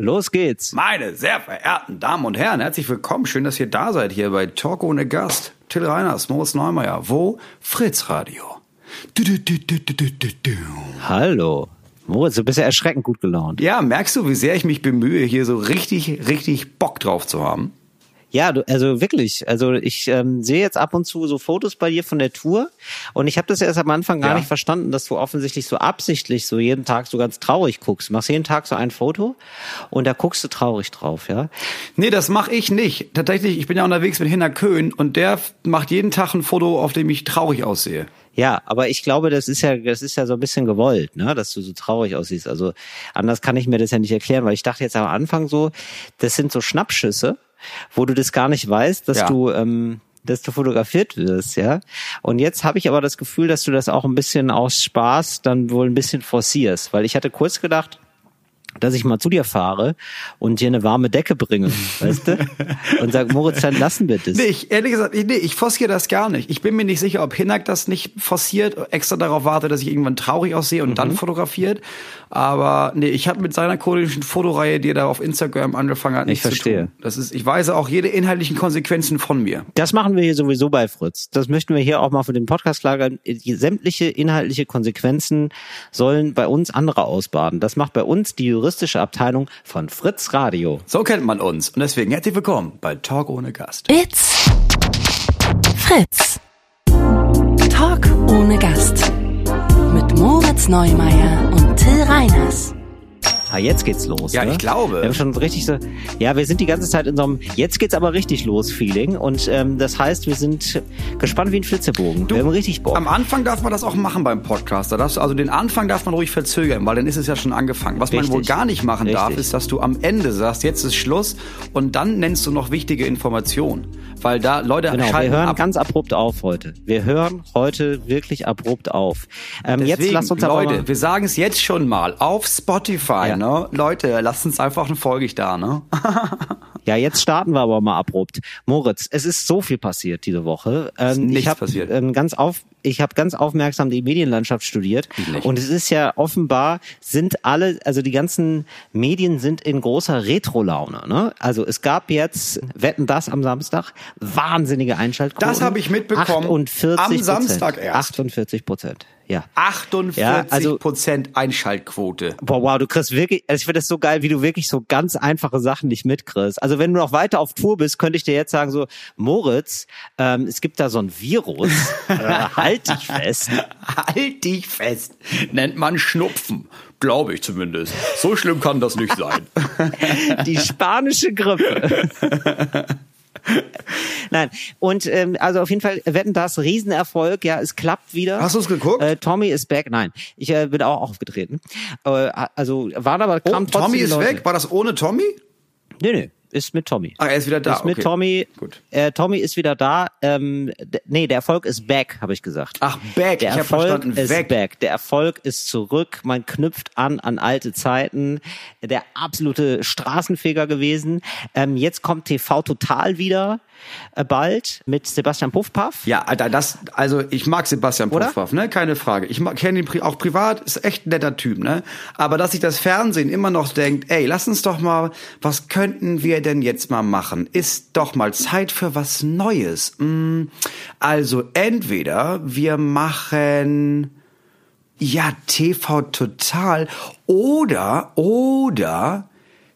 Los geht's. Meine sehr verehrten Damen und Herren, herzlich willkommen. Schön, dass ihr da seid hier bei Talk ohne Gast. Till Reiners, Moritz Neumeier. Wo? Fritz Radio. Du, du, du. Hallo. Moritz, du bist ja erschreckend gut gelaunt. Ja, merkst du, wie sehr ich mich bemühe, hier so richtig, richtig Bock drauf zu haben? Ja, du, also wirklich. Also ich ähm, sehe jetzt ab und zu so Fotos bei dir von der Tour und ich habe das erst am Anfang gar Ja. nicht verstanden, dass du offensichtlich so absichtlich so jeden Tag so ganz traurig guckst. Du machst jeden Tag so ein Foto und da guckst du traurig drauf, ja? Nee, das mache ich nicht. Tatsächlich, ich bin ja unterwegs mit Hinner Köhn und der macht jeden Tag ein Foto, auf dem ich traurig aussehe. Ja, aber ich glaube, das ist ja, das ist ja so ein bisschen gewollt, ne, dass du so traurig aussiehst. Also anders kann ich mir das ja nicht erklären, weil ich dachte jetzt am Anfang so, das sind so Schnappschüsse, wo du das gar nicht weißt, dass Ja. du, ähm, dass du fotografiert wirst, ja. Und jetzt habe ich aber das Gefühl, dass du das auch ein bisschen aus Spaß dann wohl ein bisschen forcierst, weil ich hatte kurz gedacht, dass ich mal zu dir fahre und dir eine warme Decke bringe, weißt du? Und sag, Moritz, dann lassen wir das. Nee, ich, ehrlich gesagt, ich, nee, ich forciere das gar nicht. Ich bin mir nicht sicher, ob Hinak das nicht forciert, extra darauf wartet, dass ich irgendwann traurig aussehe und Mhm. dann fotografiert. Aber nee, ich habe mit seiner komischen Fotoreihe, die er da auf Instagram angefangen hat, nichts verstehe. zu tun. Das ist, ich weise auch jede inhaltlichen Konsequenzen von mir. Das machen wir hier sowieso bei Fritz. Das möchten wir hier auch mal für den Podcast lagern. Die Sämtliche inhaltliche Konsequenzen sollen bei uns andere ausbaden. Das macht bei uns die juristische Abteilung von Fritz Radio. So kennt man uns. Und deswegen herzlich willkommen bei Talk ohne Gast. It's Fritz. Talk ohne Gast. Mit Moritz Neumeier und Till Reiners. Ah, jetzt geht's los. Ja, ne? ich glaube. Wir haben schon richtig so, ja, wir sind die ganze Zeit in so einem Jetzt geht's aber richtig los Feeling und ähm, das heißt, wir sind gespannt wie ein Flitzebogen. wir haben richtig Bock. Am Anfang darf man das auch machen beim Podcast. Da darfst du, also den Anfang darf man ruhig verzögern, weil dann ist es ja schon angefangen. Was man Richtig. wohl gar nicht machen darf, Richtig. ist, dass du am Ende sagst, jetzt ist Schluss und dann nennst du noch wichtige Informationen. Weil da Leute Genau, wir hören ab. ganz abrupt auf heute. Wir hören heute wirklich abrupt auf. Ähm, jetzt Deswegen, lasst uns aber Leute, wir sagen es jetzt schon mal auf Spotify, Ja. Ne? Leute, lasst uns einfach eine Folge da, ne? Ja, jetzt starten wir aber mal abrupt. Moritz, es ist so viel passiert diese Woche. Ähm, nichts ich habe passiert. ähm, ganz auf, ich habe ganz aufmerksam die Medienlandschaft studiert und es ist ja offenbar sind alle, also die ganzen Medien sind in großer Retro-Laune. Ne? Also es gab jetzt Wetten das am Samstag, wahnsinnige Einschaltquoten. Das habe ich mitbekommen. 48 Am Samstag erst. 48 Prozent. Ja. 48 Ja, also- Prozent Einschaltquote. Boah, wow, du kriegst wirklich, also ich finde das so geil, wie du wirklich so ganz einfache Sachen nicht mitkriegst. Also wenn du noch weiter auf Tour bist, könnte ich dir jetzt sagen so, Moritz, ähm, es gibt da so ein Virus, äh, halt dich fest. Halt dich fest. Nennt man Schnupfen. Glaube ich zumindest. So schlimm kann das nicht sein. Die spanische Grippe. Nein, und ähm, also auf jeden Fall wetten das Riesenerfolg, ja, es klappt wieder. Hast du's geguckt? Äh, Tommy ist back, nein, ich äh, bin auch aufgetreten. Äh, also waren aber Oh, kamen trotzdem Tommy ist Leute. weg. War das ohne Tommy? Nee, nee, ist mit Tommy. Ah, er ist wieder da. Ist mit okay. Tommy. Gut. Äh, Tommy ist wieder da. Ähm, nee, der Erfolg ist back, habe ich gesagt. Ach, back. Der ich Erfolg ist Weg. back. Der Erfolg ist zurück. Man knüpft an an alte Zeiten. Der absolute Straßenfeger gewesen. Ähm, jetzt kommt TV Total wieder bald mit Sebastian Puffpaff. Ja, das, also ich mag Sebastian Oder? Puffpaff, ne, keine Frage. Ich kenne ihn auch privat, ist echt ein netter Typ, ne. Aber dass sich das Fernsehen immer noch denkt, ey, lass uns doch mal, was könnten wir denn jetzt mal machen? Ist doch mal Zeit für was Neues. Mm, Also entweder wir machen ja TV total oder oder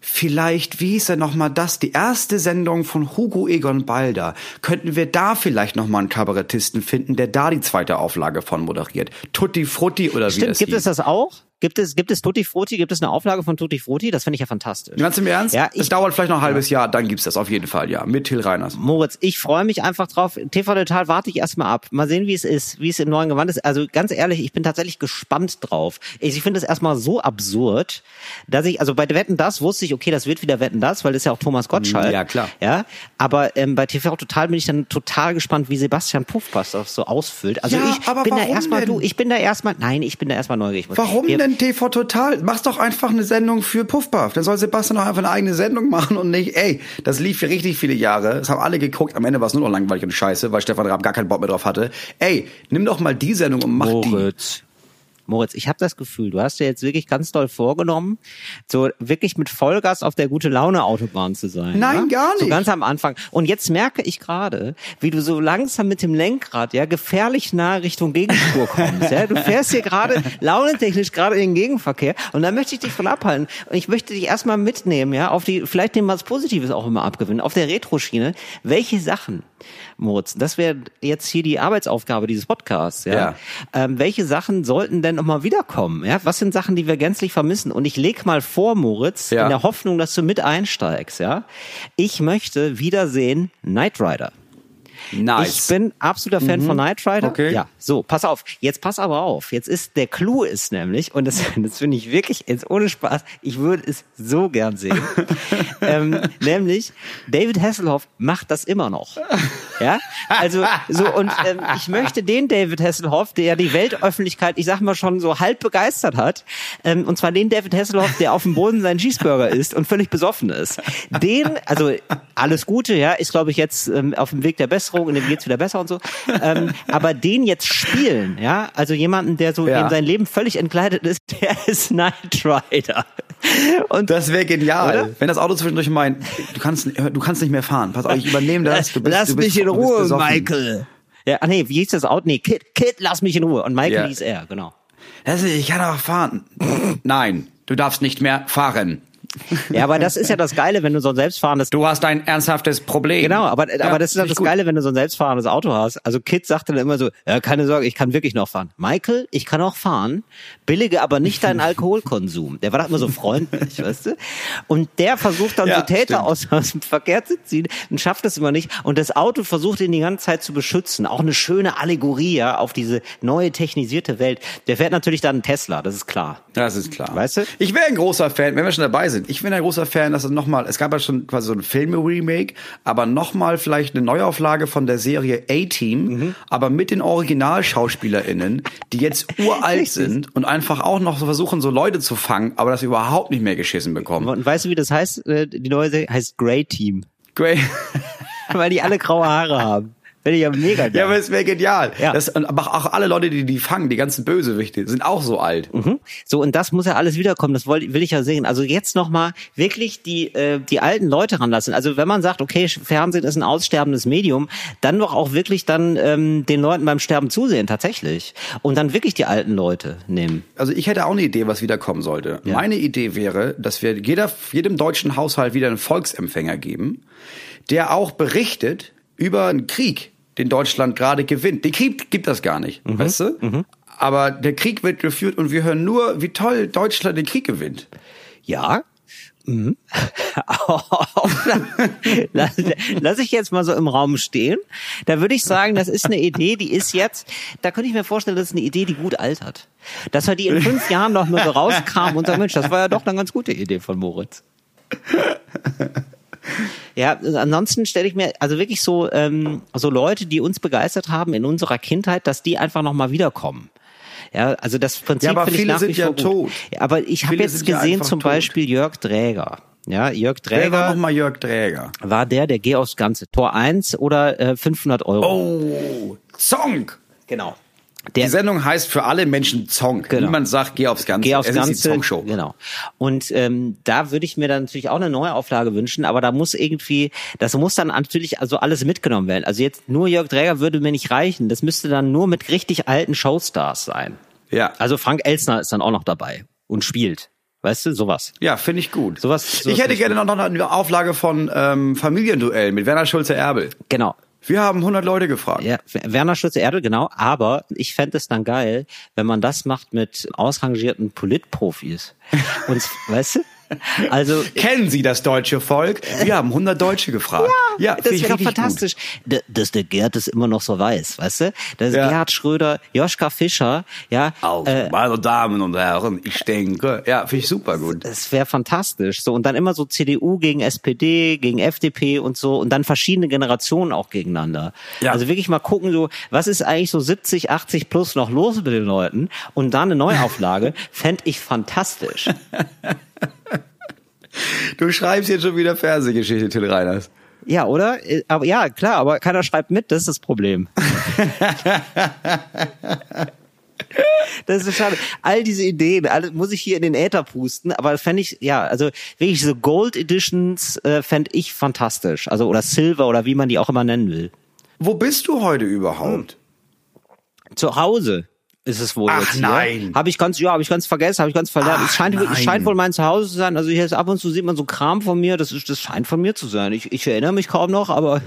Vielleicht, wie hieß er nochmal das? Die erste Sendung von Hugo Egon Balder. Könnten wir da vielleicht nochmal einen Kabarettisten finden, der da die zweite Auflage von moderiert? Tutti Frutti oder wie Stimmt, das gibt hieß. es das auch? Gibt es, gibt es Tutti Frutti? Gibt es eine Auflage von Tutti Frutti? Das finde ich ja fantastisch. Ganz im Ernst? Ja, es ich, dauert vielleicht noch ein halbes Jahr, dann gibt's das auf jeden Fall, ja. Mit Till Reiners. Moritz, ich freue mich einfach drauf. TV Total warte ich erstmal ab. Mal sehen, wie es ist, wie es im neuen Gewand ist. Also ganz ehrlich, ich bin tatsächlich gespannt drauf. Ich, ich finde es erstmal so absurd, dass ich, also bei Wetten das wusste ich, okay, das wird wieder Wetten das, weil das ist ja auch Thomas Gottschalk. Ja, klar. Ja, aber ähm, bei TV Total bin ich dann total gespannt, wie Sebastian Puffpass das so ausfüllt. Also Ja, ich bin da erstmal, denn? du, ich bin da erstmal, nein, ich bin da erstmal neugierig. Warum Wir- denn TV Total? Mach's doch einfach eine Sendung für Puffpuff. Dann soll Sebastian doch einfach eine eigene Sendung machen und nicht, ey, das lief für richtig viele Jahre. Das haben alle geguckt. Am Ende war es nur noch langweilig und scheiße, weil Stefan Raab gar keinen Bock mehr drauf hatte. Ey, nimm doch mal die Sendung und mach die. Moritz. Ich habe das Gefühl, du hast dir jetzt wirklich ganz doll vorgenommen, so wirklich mit Vollgas auf der gute Laune Autobahn zu sein. Nein, ja? gar nicht. So ganz am Anfang. Und jetzt merke ich gerade, wie du so langsam mit dem Lenkrad ja gefährlich nah Richtung Gegenspur kommst. Ja? Du fährst hier gerade launentechnisch gerade in den Gegenverkehr und da möchte ich dich von abhalten. Und ich möchte dich erstmal mitnehmen, ja, auf die, vielleicht dem was Positives auch immer abgewinnen, auf der Retro-Schiene. Welche Sachen, Moritz, das wäre jetzt hier die Arbeitsaufgabe dieses Podcasts, ja. Ja. Ähm, welche Sachen sollten denn nochmal wiederkommen? Ja, was sind Sachen, die wir gänzlich vermissen? Und ich leg mal vor, Moritz, Ja. in der Hoffnung, dass du mit einsteigst, ja. Ich möchte wiedersehen Knight Rider. Nice. Ich bin absoluter Fan von Knight Rider. Okay. Ja, so, pass auf. Jetzt pass aber auf. Jetzt ist, der Clou ist nämlich, und das, das finde ich wirklich, jetzt ohne Spaß, ich würde es so gern sehen. ähm, nämlich, David Hasselhoff macht das immer noch. Ja, also, so, und ähm, ich möchte den David Hasselhoff, der die Weltöffentlichkeit, ich sag mal schon so halb begeistert hat, ähm, und zwar den David Hasselhoff, der auf dem Boden seinen Cheeseburger isst und völlig besoffen ist. Den, also, alles Gute, ja, ist glaube ich jetzt ähm, auf dem Weg der Besserung und dem geht's wieder besser und so. Ähm, aber den jetzt spielen, ja, also jemanden, der so Ja. in sein Leben völlig entkleidet ist, der ist Knight Rider. Und Das wäre genial. Oder? Wenn das Auto zwischendurch meint, du kannst, du kannst nicht mehr fahren. Pass auf, ich übernehme das. Du bist, lass du bist, mich in Ruhe. Michael. Ja, ah, nee, wie hieß das Auto? Nee, Kid, Kid, lass mich in Ruhe. Und Michael Ja. hieß er, genau. Das ist, ich kann auch fahren. Nein, du darfst nicht mehr fahren. Ja, aber das ist ja das Geile, wenn du so ein selbstfahrendes Du hast ein ernsthaftes Problem. Genau, aber, Ja, aber das ist ja das gut. Geile, wenn du so ein selbstfahrendes Auto hast. Also Kid sagte dann immer so, ja, keine Sorge, ich kann wirklich noch fahren. Michael, ich kann auch fahren, billige aber nicht deinen Alkoholkonsum. Der war da immer so freundlich, weißt du? Und der versucht dann Ja, so Täter stimmt. aus, aus dem Verkehr zu ziehen und schafft es immer nicht. Und das Auto versucht ihn die ganze Zeit zu beschützen. Auch eine schöne Allegorie ja, auf diese neue technisierte Welt. Der fährt natürlich dann einen Tesla, das ist klar. Das ist klar. Weißt du? Ich wäre ein großer Fan, wenn wir schon dabei sind. Ich bin ein großer Fan, dass es nochmal, es gab ja schon quasi so ein Film-Remake, aber nochmal vielleicht eine Neuauflage von der Serie A-Team, Mhm. aber mit den OriginalschauspielerInnen, die jetzt uralt sind und einfach auch noch so versuchen, so Leute zu fangen, aber das überhaupt nicht mehr geschissen bekommen. Und weißt du, wie das heißt? Äh, Die neue Serie heißt Grey Team. Great. Weil die alle graue Haare haben. Finde ich ja mega geil. Ja, aber es wäre genial. Ja. Das, aber auch alle Leute, die die fangen, die ganzen Bösewichte, sind auch so alt. Mhm. So, und das muss ja alles wiederkommen, das will, will ich ja sehen. Also jetzt nochmal wirklich die, äh, die alten Leute ranlassen. Also wenn man sagt, okay, Fernsehen ist ein aussterbendes Medium, dann doch auch wirklich dann ähm, den Leuten beim Sterben zusehen, tatsächlich. Und dann wirklich die alten Leute nehmen. Also ich hätte auch eine Idee, was wiederkommen sollte. Ja. Meine Idee wäre, dass wir jeder, jedem deutschen Haushalt wieder einen Volksempfänger geben, der auch berichtet über einen Krieg, den Deutschland gerade gewinnt. Den Krieg gibt das gar nicht, Mhm. weißt du? Aber der Krieg wird geführt und wir hören nur, wie toll Deutschland den Krieg gewinnt. Ja. Mhm. lass, lass ich jetzt mal so im Raum stehen. Da würde ich sagen, das ist eine Idee, die ist jetzt, da könnte ich mir vorstellen, das ist eine Idee, die gut altert. Dass wir die in fünf Jahren noch nur so rauskramen und sagen, Mensch, das war ja doch eine ganz gute Idee von Moritz. Ja, ansonsten stelle ich mir also wirklich so ähm, so Leute, die uns begeistert haben in unserer Kindheit, dass die einfach noch mal wiederkommen. Ja, also das Prinzip Ja, aber finde ich nach wie sind ja vor gut. tot. Ja, aber ich habe jetzt ja gesehen einfach zum tot. Beispiel Jörg Dräger. Ja, Jörg Wer war Dräger nochmal Jörg Dräger? war der, der Geh aufs Ganze. Tor 1 oder äh, 500 Euro. Oh, Song! Genau. Die Der, Sendung heißt für alle Menschen Song. Genau. Niemand sagt, geh aufs Ganze. Geh aufs es Ganze. ist die Songshow. Genau. Und ähm, da würde ich mir dann natürlich auch eine neue Auflage wünschen, aber da muss irgendwie, das muss dann natürlich also alles mitgenommen werden. Also jetzt nur Jörg Dräger würde mir nicht reichen. Das müsste dann nur mit richtig alten Showstars sein. Ja. Also Frank Elsner ist dann auch noch dabei und spielt. Weißt du, sowas. Ja, finde ich gut. Sowas- sowas ich hätte gerne noch eine Auflage von ähm, Familienduell mit Werner Schulze-Erbel. Genau. Wir haben 100 Leute gefragt. Ja, Werner Schulze Erde, genau. Aber ich fände es dann geil, wenn man das macht mit ausrangierten Politprofis. Und, weißt du? Also, Kennen Sie das deutsche Volk? Wir haben 100 Deutsche gefragt. Ja, das finde ich wäre doch fantastisch. D- Dass der Gerd es immer noch so weiß, weißt du? Das Ja. Gerhard Schröder, Joschka Fischer, ja. Gut. Also, äh, meine Damen und Herren, ich denke, ja, finde ich super gut. es wäre fantastisch. So, und dann immer so CDU gegen SPD, gegen FDP und so, und dann verschiedene Generationen auch gegeneinander. Ja. Also wirklich mal gucken, so, was ist eigentlich so 70, 80 plus noch los mit den Leuten? Und dann eine Neuauflage, fänd ich fantastisch. Du schreibst jetzt schon wieder Fernsehgeschichte, Till Reiners. Ja, oder? Äh, Aber ja, klar, aber keiner schreibt mit, das ist das Problem. Das ist schade. All diese Ideen, alle muss ich hier in den Äther pusten, aber fände ich, ja, also wirklich so Gold Editions äh, fände ich fantastisch. Also oder Silver oder wie man die auch immer nennen will. Wo bist du heute überhaupt? Zu Hause ist es wohl Ach, jetzt hier. nein. Habe ich ganz, ja, habe ich ganz vergessen, habe ich ganz verlernt. Ach, es scheint, nein. es scheint wohl mein Zuhause zu sein. Also hier ist ab und zu sieht man so Kram von mir. Das ist, das scheint von mir zu sein. Ich, ich erinnere mich kaum noch, aber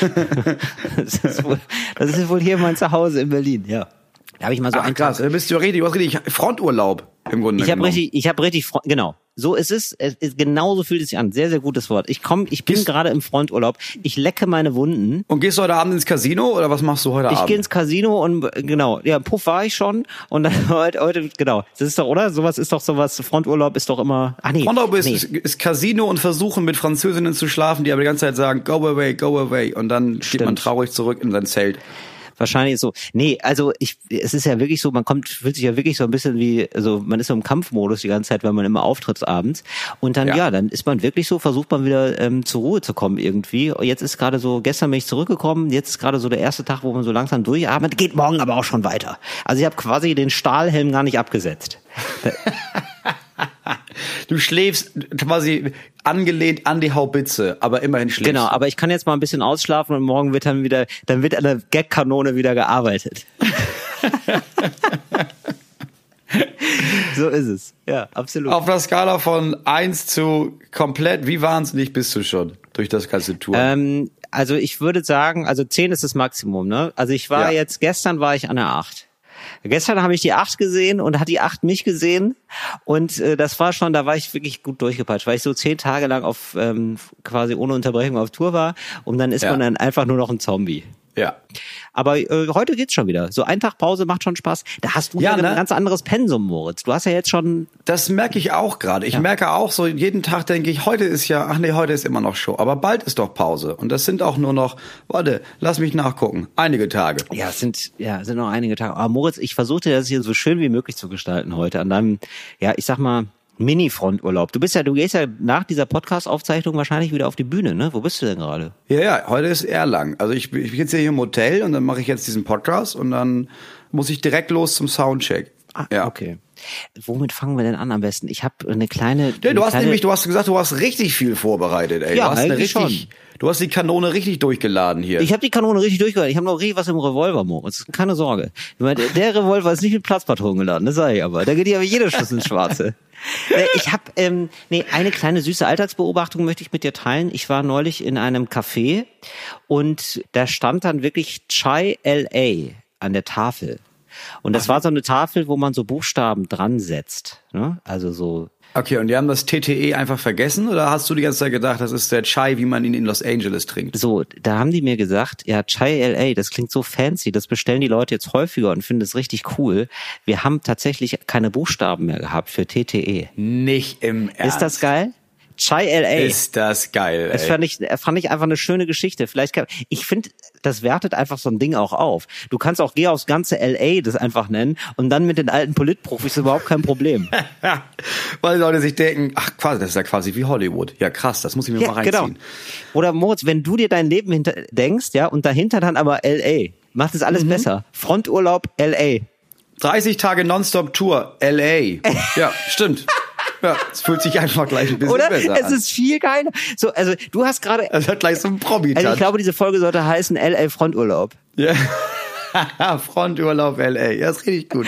das, ist wohl, das ist wohl hier mein Zuhause in Berlin. Ja. Da habe ich mal so Ach, einen krass, Tag. da bist du richtig, du hast richtig Fronturlaub im Grunde Ich habe richtig, ich habe richtig, Fro- genau. So ist es. es ist, genauso fühlt es sich an. Sehr, sehr gutes Wort. Ich komme, ich bin Gehst- gerade im Fronturlaub. Ich lecke meine Wunden. Und gehst du heute Abend ins Casino oder was machst du heute Ich Abend? gehe ins Casino und genau, ja, Puff war ich schon und dann heute, heute genau. Das ist doch, oder? Sowas ist doch sowas, Fronturlaub ist doch immer. Ach nee. Fronturlaub ist, nee. ist, ist Casino und versuchen mit Französinnen zu schlafen, die aber die ganze Zeit sagen, go away, go away. Und dann steht man Stimmt. traurig zurück in sein Zelt. Wahrscheinlich ist so. Nee, also ich, es ist ja wirklich so, man kommt, fühlt sich ja wirklich so ein bisschen wie, also man ist so im Kampfmodus die ganze Zeit, wenn man immer auftritt abends. Und dann, Ja. ja, dann ist man wirklich so, versucht man wieder ähm, zur Ruhe zu kommen irgendwie. Jetzt ist gerade so, gestern bin ich zurückgekommen, jetzt ist gerade so der erste Tag, wo man so langsam durchatmet, geht morgen aber auch schon weiter. Also ich habe quasi den Stahlhelm gar nicht abgesetzt. Du schläfst quasi angelehnt an die Haubitze, aber immerhin schläfst Genau, aber ich kann jetzt mal ein bisschen ausschlafen und morgen wird dann wieder, dann wird an der Gagkanone wieder gearbeitet. so ist es. Ja, absolut. Auf einer Skala von eins zu komplett, wie wahnsinnig bist du schon durch das ganze Tour? Ähm, also ich würde sagen, also 10 ist das Maximum, ne? Also ich war Ja. jetzt, gestern war ich an der 8. Gestern habe ich die 8 gesehen und hat die 8 mich gesehen und äh, das war schon, da war ich wirklich gut durchgepeitscht, weil ich so zehn Tage lang auf ähm, quasi ohne Unterbrechung auf Tour war und dann ist Ja. man dann einfach nur noch ein Zombie. ja. Aber äh, heute geht's schon wieder. So ein Tag Pause macht schon Spaß. Da hast du Ja, ja, ne? ein ganz anderes Pensum, Moritz. Du hast ja jetzt schon Das merke ich auch gerade. Ich merke auch so, jeden Tag denke ich, heute ist ja, ach nee, heute ist immer noch Show. Aber bald ist doch Pause. Und das sind auch nur noch, warte, lass mich nachgucken, einige Tage. Ja, es sind, ja, es sind noch einige Tage. Aber Moritz, ich versuche dir das hier so schön wie möglich zu gestalten heute an deinem, ja, ich sag mal, Mini-Fronturlaub. Du bist ja, du gehst ja nach dieser Podcast-Aufzeichnung wahrscheinlich wieder auf die Bühne, ne? Wo bist du denn gerade? Ja, ja, heute ist Erlang. Also ich, ich bin jetzt hier im Hotel und dann mache ich jetzt diesen Podcast und dann muss ich direkt los zum Soundcheck. Ah, ja. okay. Womit fangen wir denn an am besten? Ich habe eine kleine. Ja, du eine hast kleine, nämlich, du hast gesagt, du hast richtig viel vorbereitet, ey. Ja, du hast eine richtig, du hast die Kanone richtig durchgeladen hier. Ich habe die Kanone richtig durchgehört. Ich habe noch richtig was im Revolver, Moritz. Keine Sorge. Meine, der- Revolver ist nicht mit Platzpatronen geladen, das sage ich aber. Da geht ja aber jeder Schuss ins Schwarze. Äh, Ich habe ähm, nee, eine kleine süße Alltagsbeobachtung möchte ich mit dir teilen. Ich war neulich in einem Café und da stand dann wirklich Chai LA an der Tafel. Und das war so eine Tafel, wo man so Buchstaben dran setzt. Ne? Also so Okay, und die haben das TTE einfach vergessen oder hast du die ganze Zeit gedacht, das ist der Chai, wie man ihn in Los Angeles trinkt? So, da haben die mir gesagt, ja, Chai LA, das klingt so fancy, das bestellen die Leute jetzt häufiger und finden es richtig cool. Wir haben tatsächlich keine Buchstaben mehr gehabt für TTE. Nicht im Ernst. Ist das geil? Chai LA. Ist das geil, das ey. fand ich, fand ich einfach eine schöne Geschichte. Vielleicht kann, ich finde, das wertet einfach so ein Ding auch auf. Du kannst auch geh aufs ganze LA das einfach nennen und dann mit den alten Politprofis überhaupt kein Problem. Weil die Leute sich denken, ach quasi, das ist ja quasi wie Hollywood. Ja krass, das muss ich mir mal Ja, reinziehen. genau. Oder Moritz, wenn du dir dein Leben hinter denkst, ja, und dahinter dann aber LA, macht es alles besser. Fronturlaub LA. 30 Tage Nonstop-Tour, LA. Ja, stimmt. Ja, es fühlt sich einfach gleich ein bisschen Oder? besser Es an. ist viel geiler. So, also du hast gerade, Es hat gleich so ein promi also ich glaube, diese Folge sollte heißen LA Fronturlaub. ja. Fronturlaub LA. Ja, ist richtig gut.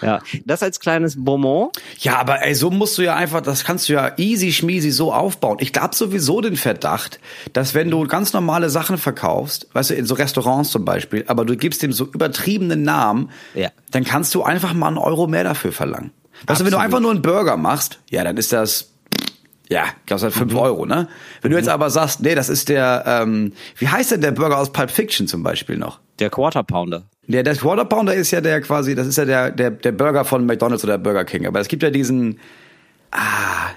Ja, das als kleines Bonbon. Ja, aber ey, so musst du ja einfach, das kannst du ja easy schmiesi so aufbauen. Ich glaube sowieso den Verdacht, dass wenn du ganz normale Sachen verkaufst, weißt du, in so Restaurants zum Beispiel, aber du gibst dem so übertriebenen Namen, Ja. dann kannst du einfach mal einen Euro mehr dafür verlangen. Weißt du, wenn du einfach nur einen Burger machst, ja, dann ist das, ja, kostet halt fünf Euro, ne? Wenn du jetzt aber sagst, nee, das ist der, ähm, wie heißt denn der Burger aus Pulp Fiction zum Beispiel noch? Der Quarter Pounder. Der, der Quarter Pounder ist ja der quasi, das ist ja der, der, der Burger von McDonalds oder Burger King. Aber es gibt ja diesen,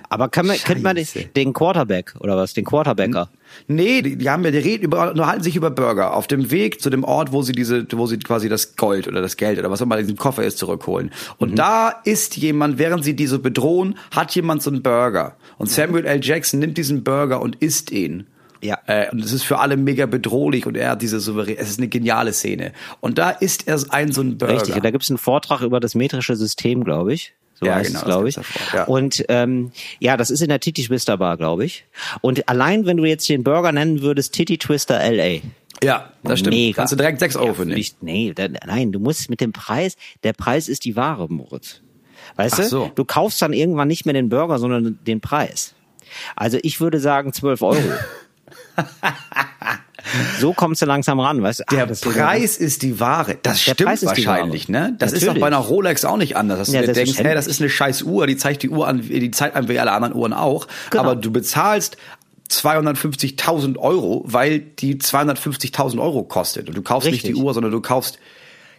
Aber kann man, könnte man den, Scheiße. den Quarterback oder was? Den Quarterbacker? nee, die, die haben ja, die reden über, unterhalten sich über Burger auf dem Weg zu dem Ort, wo sie diese, wo sie quasi das Gold oder das Geld oder was auch immer in diesem Koffer ist, zurückholen. Und da ist jemand, während sie die so bedrohen, hat jemand so einen Burger. Und Samuel L. Jackson nimmt diesen Burger und isst ihn. Ja. Äh, und es ist für alle mega bedrohlich und er hat diese souverän, es ist eine geniale Szene. Und da ist er ein so ein Burger. Richtig, und da gibt's einen Vortrag über das metrische System, glaube ich. So Ja, heißt genau, es, das glaube ich. ja. Und ähm, ja, das ist in der Titty Twister Bar, glaube ich. Und allein, wenn du jetzt den Burger nennen würdest, Titty Twister LA. Ja, das stimmt. Mega. Kannst du direkt 6 Euro für nehmen. Nee, da, nein, du musst mit dem Preis, der Preis ist die Ware, Moritz. Weißt Ach du? so. Du kaufst dann irgendwann nicht mehr den Burger, sondern den Preis. Also ich würde sagen 12 Euro. so kommst du langsam ran, weißt du? Ah, Der das- Preis ist die Ware. Das stimmt wahrscheinlich, ne? Das ist doch bei einer Rolex auch nicht anders, dass du dir denkst, hey, das ist eine scheiß Uhr, die zeigt die Uhr an, die Zeit an wie alle anderen Uhren auch. Genau. Aber du bezahlst 250.000 Euro, weil die 250.000 Euro kostet. Und du kaufst nicht Richtig. die Uhr, sondern du kaufst,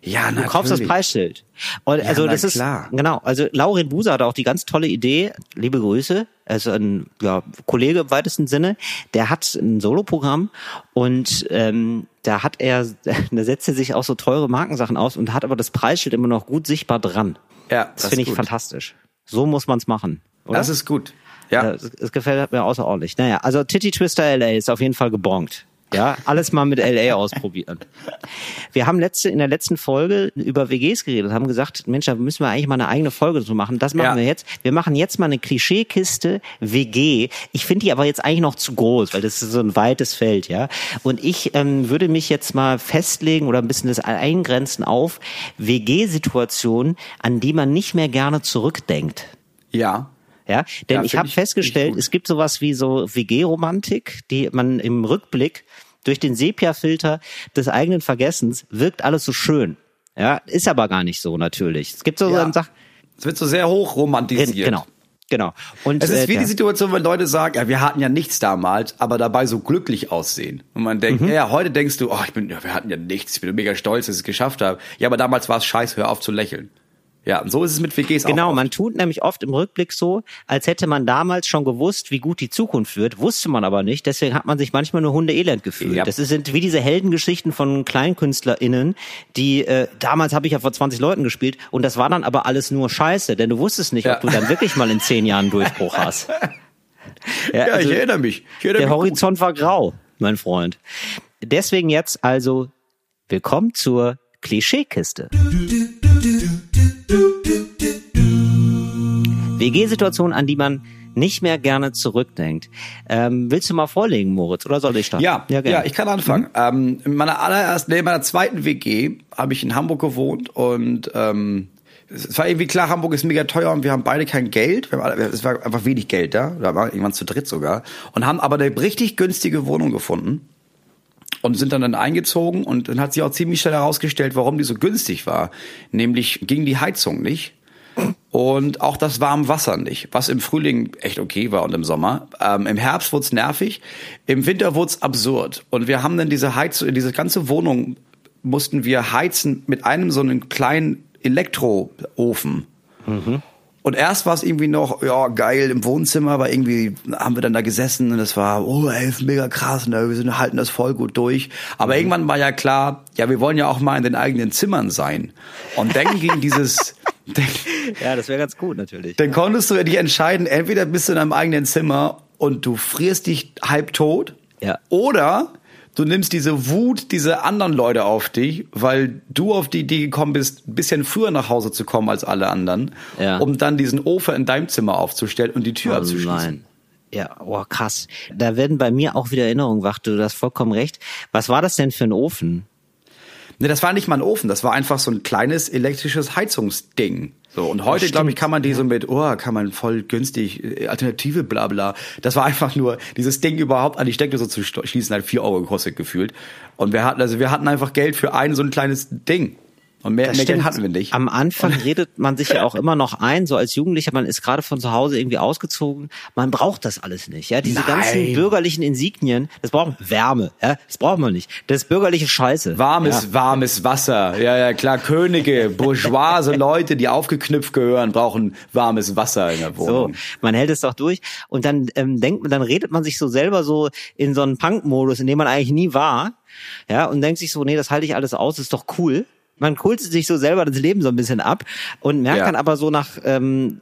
ja, Du kaufst das Preisschild. Und also na das ist klar. genau. Also Laurin Buser hatte auch die ganz tolle Idee. Liebe Grüße. Also ein ja, Kollege im weitesten Sinne. Der hat ein Soloprogramm und ähm, da hat er, da setzt er sich auch so teure Markensachen aus und hat aber das Preisschild immer noch gut sichtbar dran. Ja, Das, das finde ist ich gut. fantastisch. So muss man es machen. Oder? Das ist gut. Ja. Es, es gefällt mir außerordentlich. Naja, also Titty Twister LA ist auf jeden Fall gebongt. Ja, alles mal mit LA ausprobieren. Wir haben letzte, in der letzten Folge über WGs geredet, haben gesagt, Mensch, da müssen wir eigentlich mal eine eigene Folge zu machen. Das machen Ja. wir jetzt. Wir machen jetzt mal eine Klischeekiste WG. Ich finde die aber jetzt eigentlich noch zu groß, weil das ist so ein weites Feld, ja. Und ich ähm, würde mich jetzt mal festlegen oder ein bisschen das eingrenzen auf WG-Situationen, an die man nicht mehr gerne zurückdenkt. ja. Ja, denn Ja, ich habe festgestellt, es gibt sowas wie so WG-Romantik, die man im Rückblick durch den Sepia-Filter des eigenen Vergessens wirkt alles so schön. Ja, ist aber gar nicht so natürlich. Es gibt so Ja. eine Sache, Es wird so sehr hoch romantisiert. genau, genau. Und Es ist äh, wie die Situation, wenn Leute sagen, ja, wir hatten ja nichts damals, aber dabei so glücklich aussehen. Und man denkt, Mhm. ja, heute denkst du, oh, ich bin, ja, wir hatten ja nichts, ich bin mega stolz, dass ich es geschafft habe. Ja, aber damals war es scheiße, hör auf zu lächeln. Ja, und so ist es mit WGs auch. Genau, man tut nämlich oft im Rückblick so, als hätte man damals schon gewusst, wie gut die Zukunft wird, wusste man aber nicht, deswegen hat man sich manchmal nur Hundeelend gefühlt. Ja. Das sind wie diese Heldengeschichten von KleinkünstlerInnen, die äh, damals habe ich ja vor 20 Leuten gespielt und das war dann aber alles nur Scheiße, denn du wusstest nicht, Ja. ob du dann wirklich mal in zehn Jahren einen Durchbruch hast. Ja, Ja, also ich erinnere mich. Ich erinnere der mich gut. Horizont war grau, mein Freund. Deswegen jetzt also willkommen zur Klischeekiste. WG-Situation, an die man nicht mehr gerne zurückdenkt. Ähm, willst du mal vorlegen, Moritz, oder soll ich starten? Ja, ja, gerne. ich kann anfangen. Ähm, in meiner allerersten, nee, in meiner zweiten WG habe ich in Hamburg gewohnt und ähm, es war irgendwie klar, Hamburg ist mega teuer und wir haben beide kein Geld. Alle, es war einfach wenig Geld da. Da waren irgendwann zu dritt sogar. Und haben aber eine richtig günstige Wohnung gefunden. Und sind dann dann eingezogen und dann hat sich auch ziemlich schnell herausgestellt, warum die so günstig war. Nämlich ging die Heizung nicht. Und auch das warme Wasser nicht, was im Frühling echt okay war und im Sommer. Ähm, Im Herbst wurde es nervig, im Winter wurde es absurd. Und wir haben dann diese Heizung, diese ganze Wohnung mussten wir heizen mit einem so einen kleinen Elektroofen. Und erst war es irgendwie noch, ja, geil im Wohnzimmer, aber irgendwie haben wir dann da gesessen und es war, oh, ey, ist mega krass, ne? wir sind, halten das voll gut durch. Aber irgendwann war ja klar, ja, wir wollen ja auch mal in den eigenen Zimmern sein. Und dann ging dieses, ja, das wäre ganz gut natürlich. dann konntest du dich entscheiden, entweder bist du in deinem eigenen Zimmer und du frierst dich halb tot, Ja. oder du nimmst diese Wut dieser anderen Leute auf dich, weil du auf die Idee gekommen bist, ein bisschen früher nach Hause zu kommen als alle anderen, Ja. um dann diesen Ofen in deinem Zimmer aufzustellen und die Tür Oh abzuschließen. nein. Ja, oh krass. Da werden bei mir auch wieder Erinnerungen wach. Du hast vollkommen recht. Was war das denn für ein Ofen? Ne, das war nicht mal ein Ofen, das war einfach so ein kleines elektrisches Heizungsding. So, und heute, glaube ich, kann man die so mit, oh, kann man voll günstig, äh, Alternative, bla bla. Das war einfach nur, dieses Ding überhaupt an die Steckdose zu sto- schließen, hat vier Euro gekostet gefühlt. Und wir hatten, also wir hatten einfach Geld für ein so ein kleines Ding. Und mehr, Das mehr Geld hatten wir nicht. Am Anfang redet man sich ja auch immer noch ein, so als Jugendlicher, man ist gerade von zu Hause irgendwie ausgezogen, man braucht das alles nicht, ja, diese Nein. ganzen bürgerlichen Insignien, das braucht Wärme, ja, das braucht man nicht, das ist bürgerliche Scheiße. Warmes, ja. warmes Wasser. Ja, ja, klar. Könige, bourgeoise Leute, die aufgeknüpft gehören, brauchen warmes Wasser in der So, Wohnung. man hält es doch durch und dann ähm, denkt man, dann redet man sich so selber so in so einen Punk-Modus, in dem man eigentlich nie war, ja, und denkt sich so, nee, das halte ich alles aus, ist doch cool. Man kultet sich so selber das Leben so ein bisschen ab und merkt Ja. dann aber so nach ähm,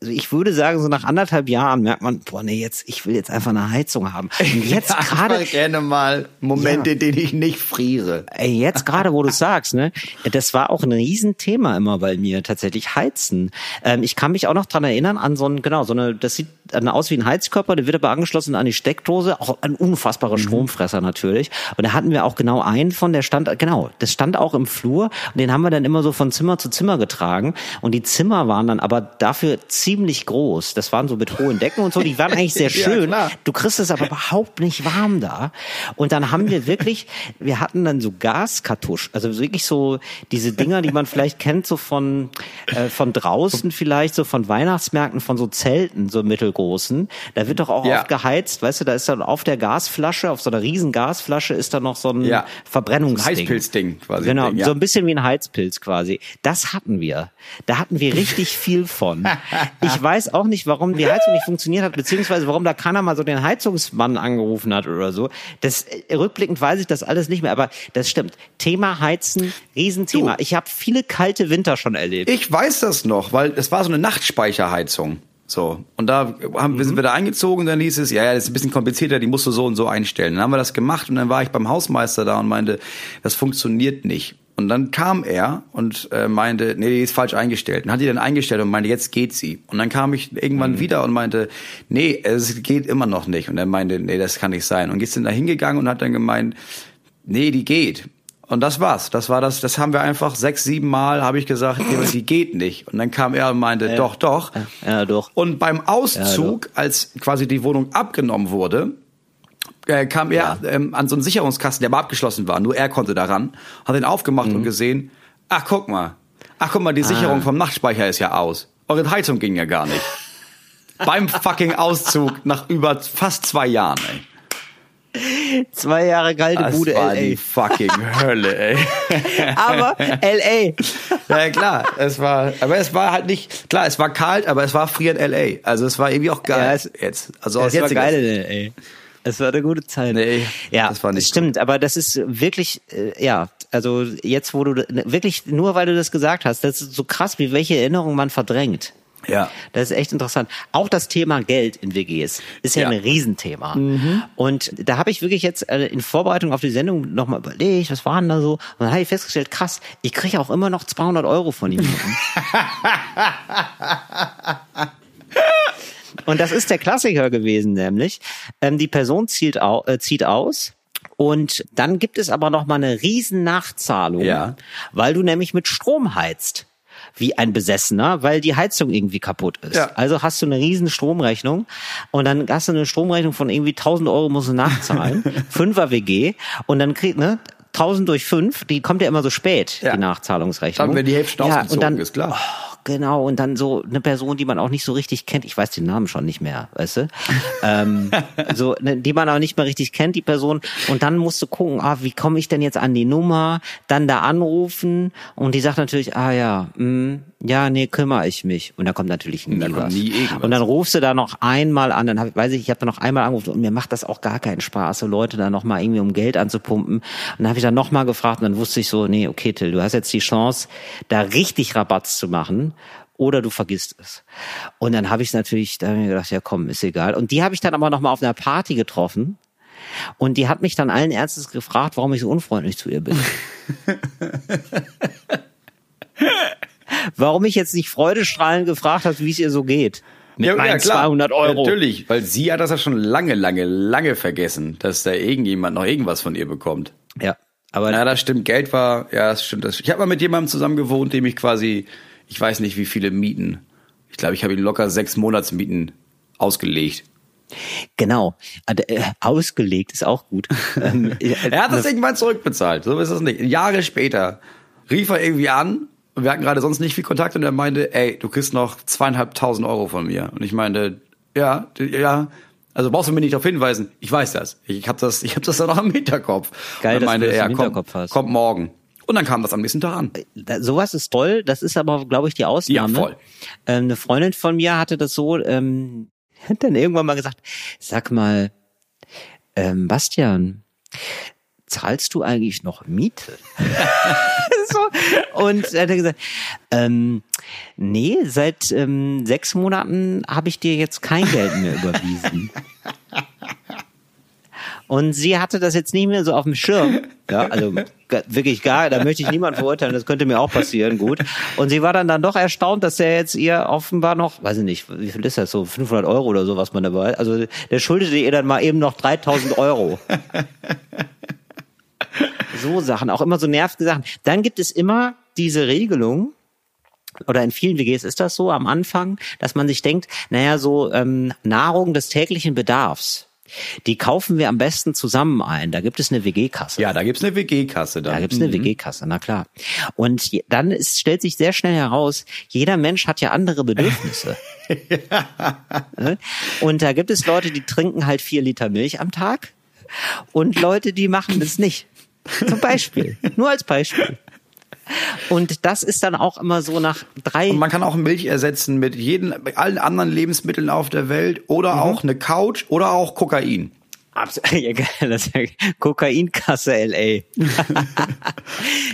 also ich würde sagen, so nach anderthalb Jahren merkt man, boah, nee, jetzt, ich will jetzt einfach eine Heizung haben. Und jetzt Ja, gerade, ich gerne mal Momente, Ja. in denen ich nicht friere. Ey, jetzt gerade, wo du sagst, ne, das war auch ein Riesenthema immer bei mir tatsächlich Heizen. Ähm, ich kann mich auch noch dran erinnern an so ein, genau, so eine, das sieht dann aus wie ein Heizkörper, der wird aber angeschlossen an die Steckdose, auch ein unfassbarer Stromfresser natürlich. Und da hatten wir auch genau einen von, der stand, genau, das stand auch im Flur und den haben wir dann immer so von Zimmer zu Zimmer getragen. Und die Zimmer waren dann aber dafür ziemlich groß. Das waren so mit hohen Decken und so, die waren eigentlich sehr Ja, schön. klar. Du kriegst es aber überhaupt nicht warm da. Und dann haben wir wirklich, wir hatten dann so Gaskartusch, also wirklich so diese Dinger, die man vielleicht kennt, so von, äh, von draußen vielleicht, so von Weihnachtsmärkten, von so Zelten, so mittelgroßen. Da wird doch auch Ja. oft geheizt, weißt du, da ist dann auf der Gasflasche, auf so einer riesen Gasflasche ist da noch so ein Ja. Verbrennungsding. Heißpilzding quasi. Genau, Ding, ja. so ein bisschen wie ein Heizpilz quasi. Das hatten wir. Da hatten wir richtig viel von. Ich weiß auch nicht, warum die Heizung nicht funktioniert hat, beziehungsweise warum da keiner mal so den Heizungsmann angerufen hat oder so. Das äh, rückblickend weiß ich das alles nicht mehr, aber das stimmt. Thema Heizen, Riesenthema. Du. Ich habe viele kalte Winter schon erlebt. Ich weiß das noch, weil es war so eine Nachtspeicherheizung. So. Und da haben, wir sind wir da eingezogen und dann hieß es, ja, ja, das ist ein bisschen komplizierter, die musst du so und so einstellen. Dann haben wir das gemacht und dann war ich beim Hausmeister da und meinte, das funktioniert nicht. Und dann kam er und äh, meinte, nee, die ist falsch eingestellt. Und hat die dann eingestellt und meinte, jetzt geht sie. Und dann kam ich irgendwann wieder und meinte, nee, es geht immer noch nicht. Und er meinte, nee, das kann nicht sein. Und ist dann da hingegangen und hat dann gemeint, nee, die geht. Und das war's. Das war das, das haben wir einfach sechs, sieben Mal, habe ich gesagt, die geht nicht. Und dann kam er und meinte, doch, doch. Ja, doch. Und beim Auszug, als quasi die Wohnung abgenommen wurde, äh, kam er ähm, an so einen Sicherungskasten, der aber abgeschlossen war. Nur er konnte daran, hat den aufgemacht Mhm. und gesehen, ach guck mal, ach guck mal, die Ah. Sicherung vom Nachtspeicher ist ja aus. Eure Heizung ging ja gar nicht. beim fucking Auszug nach über fast zwei Jahren, ey. Zwei Jahre kalte Das Bude war die LA. fucking Hölle, ey. Aber LA. Ja klar, es war, aber es war halt nicht, klar, es war kalt, aber es war frieren LA. Also es war irgendwie auch geil Ja, es- jetzt. Also aus jetzt jetziger- geil in LA. Es war eine gute Zeit. Nee, ja, das war nicht stimmt. Aber das ist wirklich, äh, ja, also jetzt, wo du wirklich nur, weil du das gesagt hast, das ist so krass, wie welche Erinnerungen man verdrängt. Ja. Das ist echt interessant. Auch das Thema Geld in WGs ist ja, Ja. ein Riesenthema. Und da habe ich wirklich jetzt äh, in Vorbereitung auf die Sendung nochmal überlegt, was war denn da so? Und dann habe ich festgestellt, krass, ich kriege auch immer noch 200 Euro von ihm. Und das ist der Klassiker gewesen, nämlich ähm, die Person zieht, au äh, zieht aus und dann gibt es aber noch mal eine riesen Nachzahlung, Ja. weil du nämlich mit Strom heizt wie ein Besessener, weil die Heizung irgendwie kaputt ist. Ja. Also hast du eine riesen Stromrechnung und dann hast du eine Stromrechnung von irgendwie 1000 Euro musst du nachzahlen, Fünfer WG und dann kriegt ne 1000 durch 5, die kommt ja immer so spät, Ja. die Nachzahlungsrechnung. Dann, wenn die Hälfte ja, ausgezogen und dann, ist, klar. Oh, genau, und dann so eine Person, die man auch nicht so richtig kennt, ich weiß den Namen schon nicht mehr, weißt du? ähm, so, ne, die man auch nicht mehr richtig kennt, die Person. Und dann musst du gucken, ah, wie komme ich denn jetzt an die Nummer? Dann da anrufen und die sagt natürlich, ah ja, mh, ja, nee, kümmere ich mich. Und da kommt natürlich nie Da kommt was. nie irgendwas. Und dann rufst du da noch einmal an, dann hab, weiß ich, ich habe da noch einmal angerufen und mir macht das auch gar keinen Spaß, so Leute da noch mal irgendwie um Geld anzupumpen. Und dann habe ich dann noch mal gefragt und dann wusste ich so, nee, okay, Till, du hast jetzt die Chance, da richtig Rabatz zu machen oder du vergisst es. Und dann habe ich natürlich, da hab ich mir gedacht, ja komm, ist egal. Und die habe ich dann aber noch mal auf einer Party getroffen. Und die hat mich dann allen Ernstes gefragt, warum ich so unfreundlich zu ihr bin. warum ich jetzt nicht freudestrahlend gefragt habe, wie es ihr so geht. Mit meinen 200 Euro. Natürlich, weil sie hat das ja schon lange, lange, lange vergessen, dass da irgendjemand noch irgendwas von ihr bekommt. Ja, aber Ja, das stimmt. Geld war, ja, das stimmt. Das, ich habe mal mit jemandem zusammen gewohnt, dem ich quasi, ich weiß nicht, wie viele Mieten. Ich glaube, ich habe ihm locker sechs Monatsmieten ausgelegt. genau. Äh, Ausgelegt ist auch gut. Ähm, Er hat das irgendwann zurückbezahlt. So ist das nicht. Jahre später rief er irgendwie an. Und Wir hatten gerade sonst nicht viel Kontakt und er meinte, ey, du kriegst noch zweieinhalbtausend Euro von mir. Und ich meinte, ja, ja. Also brauchst du mir nicht darauf hinweisen. Ich weiß das. Ich habe das, ich habe das dann noch im Hinterkopf. Geil, dass du das im komm, Hinterkopf hast. Kommt morgen. Und dann kam das am nächsten Tag an. da, sowas ist toll. Das ist aber, glaube ich, die Ausnahme. Ja, voll. Ähm, eine Freundin von mir hatte das so, ähm, hat dann irgendwann mal gesagt, sag mal, ähm, Bastian, zahlst du eigentlich noch Miete? so. Und er hat gesagt, ähm, nee, seit ähm, sechs Monaten habe ich dir jetzt kein Geld mehr überwiesen. Und sie hatte das jetzt nicht mehr so auf dem Schirm. Ja, also wirklich gar, da möchte ich niemand verurteilen, das könnte mir auch passieren, gut. Und sie war dann dann doch erstaunt, dass er jetzt ihr offenbar noch, weiß ich nicht, wie viel ist das, so 500 Euro oder so, was man dabei, also der schuldete ihr dann mal eben noch 3000 Euro. So Sachen, auch immer so nervige Sachen. Dann gibt es immer diese Regelung, oder in vielen WGs ist das so am Anfang, dass man sich denkt, naja, so ähm, Nahrung des täglichen Bedarfs, die kaufen wir am besten zusammen ein. Da gibt es eine WG-Kasse. Ja, da gibt's eine WG-Kasse. Da gibt's eine mhm. WG-Kasse, na klar. Und dann ist, stellt sich sehr schnell heraus, jeder Mensch hat ja andere Bedürfnisse. Ne? Und da gibt es Leute, die trinken halt vier Liter Milch am Tag und Leute, die machen das nicht. Zum Beispiel. Nur als Beispiel. Und das ist dann auch immer so nach drei. Und man kann auch Milch ersetzen mit jeden, mit allen anderen Lebensmitteln auf der Welt oder mhm. auch eine Couch oder auch Kokain. Ja, geil, das ist ja Kokainkasse LA. nee,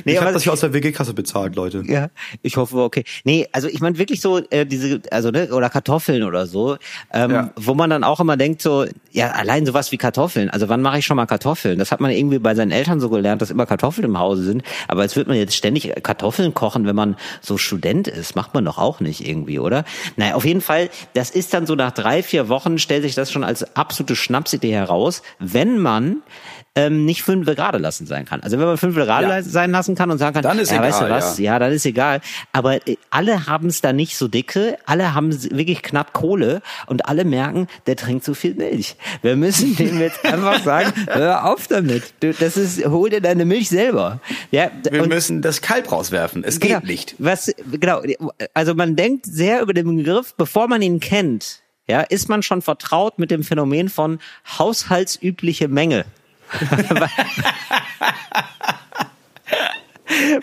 ich habe das hier aus der WG-Kasse bezahlt, Leute. Ja, ich hoffe, okay. Nee, also ich meine wirklich so äh, diese, also ne, oder Kartoffeln oder so, ähm, ja. wo man dann auch immer denkt so, ja, allein sowas wie Kartoffeln. Also wann mache ich schon mal Kartoffeln? Das hat man irgendwie bei seinen Eltern so gelernt, dass immer Kartoffeln im Hause sind. Aber jetzt wird man jetzt ständig Kartoffeln kochen, wenn man so Student ist. Macht man doch auch nicht irgendwie, oder? Naja, auf jeden Fall, das ist dann so nach drei, vier Wochen stellt sich das schon als absolute Schnapsidee heraus aus, wenn man ähm, nicht fünf gerade lassen sein kann. Also wenn man fünf gerade ja. sein lassen kann und sagen kann, dann ist ja, egal, weißt du was, ja. ja, dann ist egal. Aber äh, alle haben es da nicht so dicke, alle haben wirklich knapp Kohle und alle merken, der trinkt zu viel Milch. Wir müssen dem jetzt einfach sagen, hör auf damit. Du, das ist, hol dir deine Milch selber. Ja, Wir müssen das Kalb rauswerfen. Es genau, geht nicht. Was, genau, also man denkt sehr über den Begriff, bevor man ihn kennt ja, ist man schon vertraut mit dem Phänomen von haushaltsübliche Menge?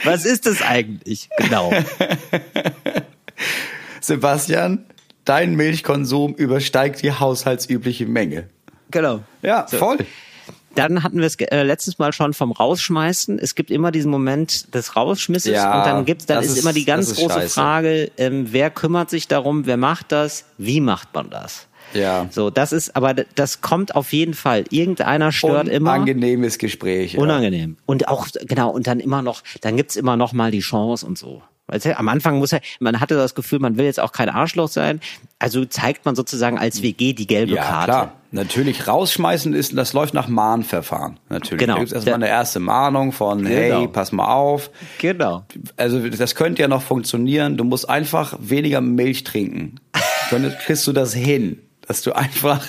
Was ist das eigentlich? Genau. Sebastian, dein Milchkonsum übersteigt die haushaltsübliche Menge. Genau. Ja, so. voll. Dann hatten wir es äh, letztes Mal schon vom Rausschmeißen. Es gibt immer diesen Moment des Rausschmisses ja, und dann gibt's, dann ist, ist, immer die ganz große scheiße. Frage, ähm, wer kümmert sich darum, wer macht das, wie macht man das? Ja. So, das ist, aber das kommt auf jeden Fall. Irgendeiner stört Unangenehmes immer. Unangenehmes Gespräch. Ja. Unangenehm. Und auch, genau, und dann immer noch, dann gibt's immer noch mal die Chance und so. Du, am Anfang muss er, man hatte das Gefühl, man will jetzt auch kein Arschloch sein. Also zeigt man sozusagen als WG die gelbe ja, Karte. Klar. Natürlich rausschmeißen ist, das läuft nach Mahnverfahren. Natürlich. Genau. Da gibt erstmal eine erste Mahnung von, genau. hey, pass mal auf. Genau. Also das könnte ja noch funktionieren. Du musst einfach weniger Milch trinken. Dann kriegst du das hin dass du einfach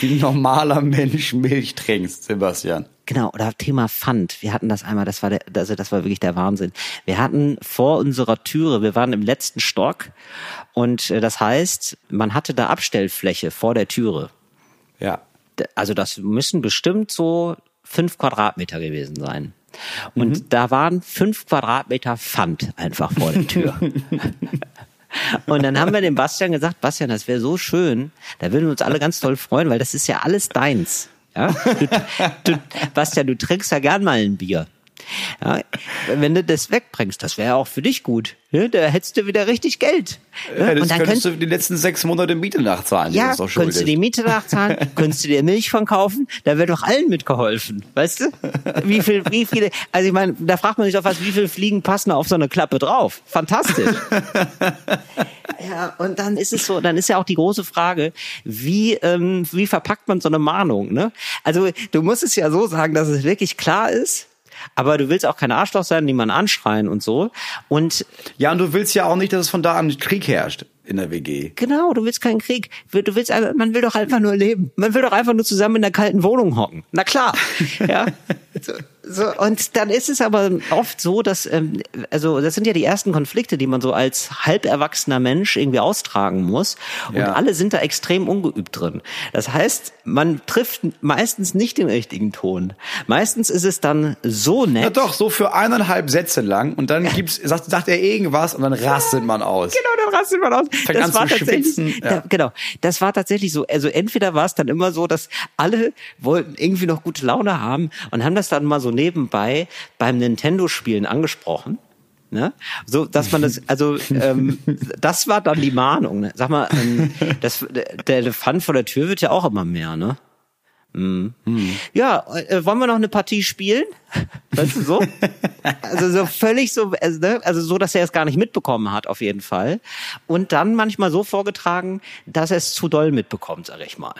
wie ein normaler Mensch Milch trinkst, Sebastian. Genau, oder Thema Pfand. Wir hatten das einmal, das war der, also das war wirklich der Wahnsinn. Wir hatten vor unserer Türe, wir waren im letzten Stock und äh, das heißt, man hatte da Abstellfläche vor der Türe. Ja. Also das müssen bestimmt so fünf Quadratmeter gewesen sein. Und mhm. da waren fünf Quadratmeter Pfand einfach vor der Tür. Und dann haben wir dem Bastian gesagt, Bastian, das wäre so schön, da würden wir uns alle ganz toll freuen, weil das ist ja alles deins. Ja? Du, du, Bastian, du trinkst ja gern mal ein Bier. Ja, wenn du das wegbringst, das wäre auch für dich gut. Ja, da hättest du wieder richtig Geld. Ja, und dann könntest du die letzten sechs Monate Miete nachzahlen. Ja, die könntest du die Miete nachzahlen, könntest du dir Milch von kaufen, da wäre doch allen mitgeholfen. Weißt du? Wie viel, wie viele, also ich meine, da fragt man sich doch was, wie viele Fliegen passen auf so eine Klappe drauf? Fantastisch. ja, und dann ist es so, dann ist ja auch die große Frage, wie, ähm, wie verpackt man so eine Mahnung, ne? Also, du musst es ja so sagen, dass es wirklich klar ist, aber du willst auch kein Arschloch sein, niemanden anschreien und so. Und ja, und du willst ja auch nicht, dass es von da an Krieg herrscht in der WG. Genau, du willst keinen Krieg. Du willst man will doch einfach nur leben. Man will doch einfach nur zusammen in der kalten Wohnung hocken. Na klar. ja. So, und dann ist es aber oft so, dass, ähm, also das sind ja die ersten Konflikte, die man so als halb erwachsener Mensch irgendwie austragen muss. Und ja. alle sind da extrem ungeübt drin. Das heißt, man trifft meistens nicht den richtigen Ton. Meistens ist es dann so nett. Ja doch, so für eineinhalb Sätze lang und dann gibt's, sagt, sagt er irgendwas und dann rastet man aus. Genau, dann rastet man aus. Fängt das war tatsächlich, ja. da, genau, das war tatsächlich so. Also entweder war es dann immer so, dass alle wollten irgendwie noch gute Laune haben und haben das dann mal so nebenbei beim Nintendo-Spielen angesprochen. Ne? So, dass man das, also ähm, das war dann die Mahnung. Ne? Sag mal, ähm, das, der Elefant vor der Tür wird ja auch immer mehr, ne? Mhm. Hm. Ja, äh, wollen wir noch eine Partie spielen? Weißt du so? also so völlig so, also, ne? also so, dass er es gar nicht mitbekommen hat, auf jeden Fall. Und dann manchmal so vorgetragen, dass er es zu doll mitbekommt, sag ich mal.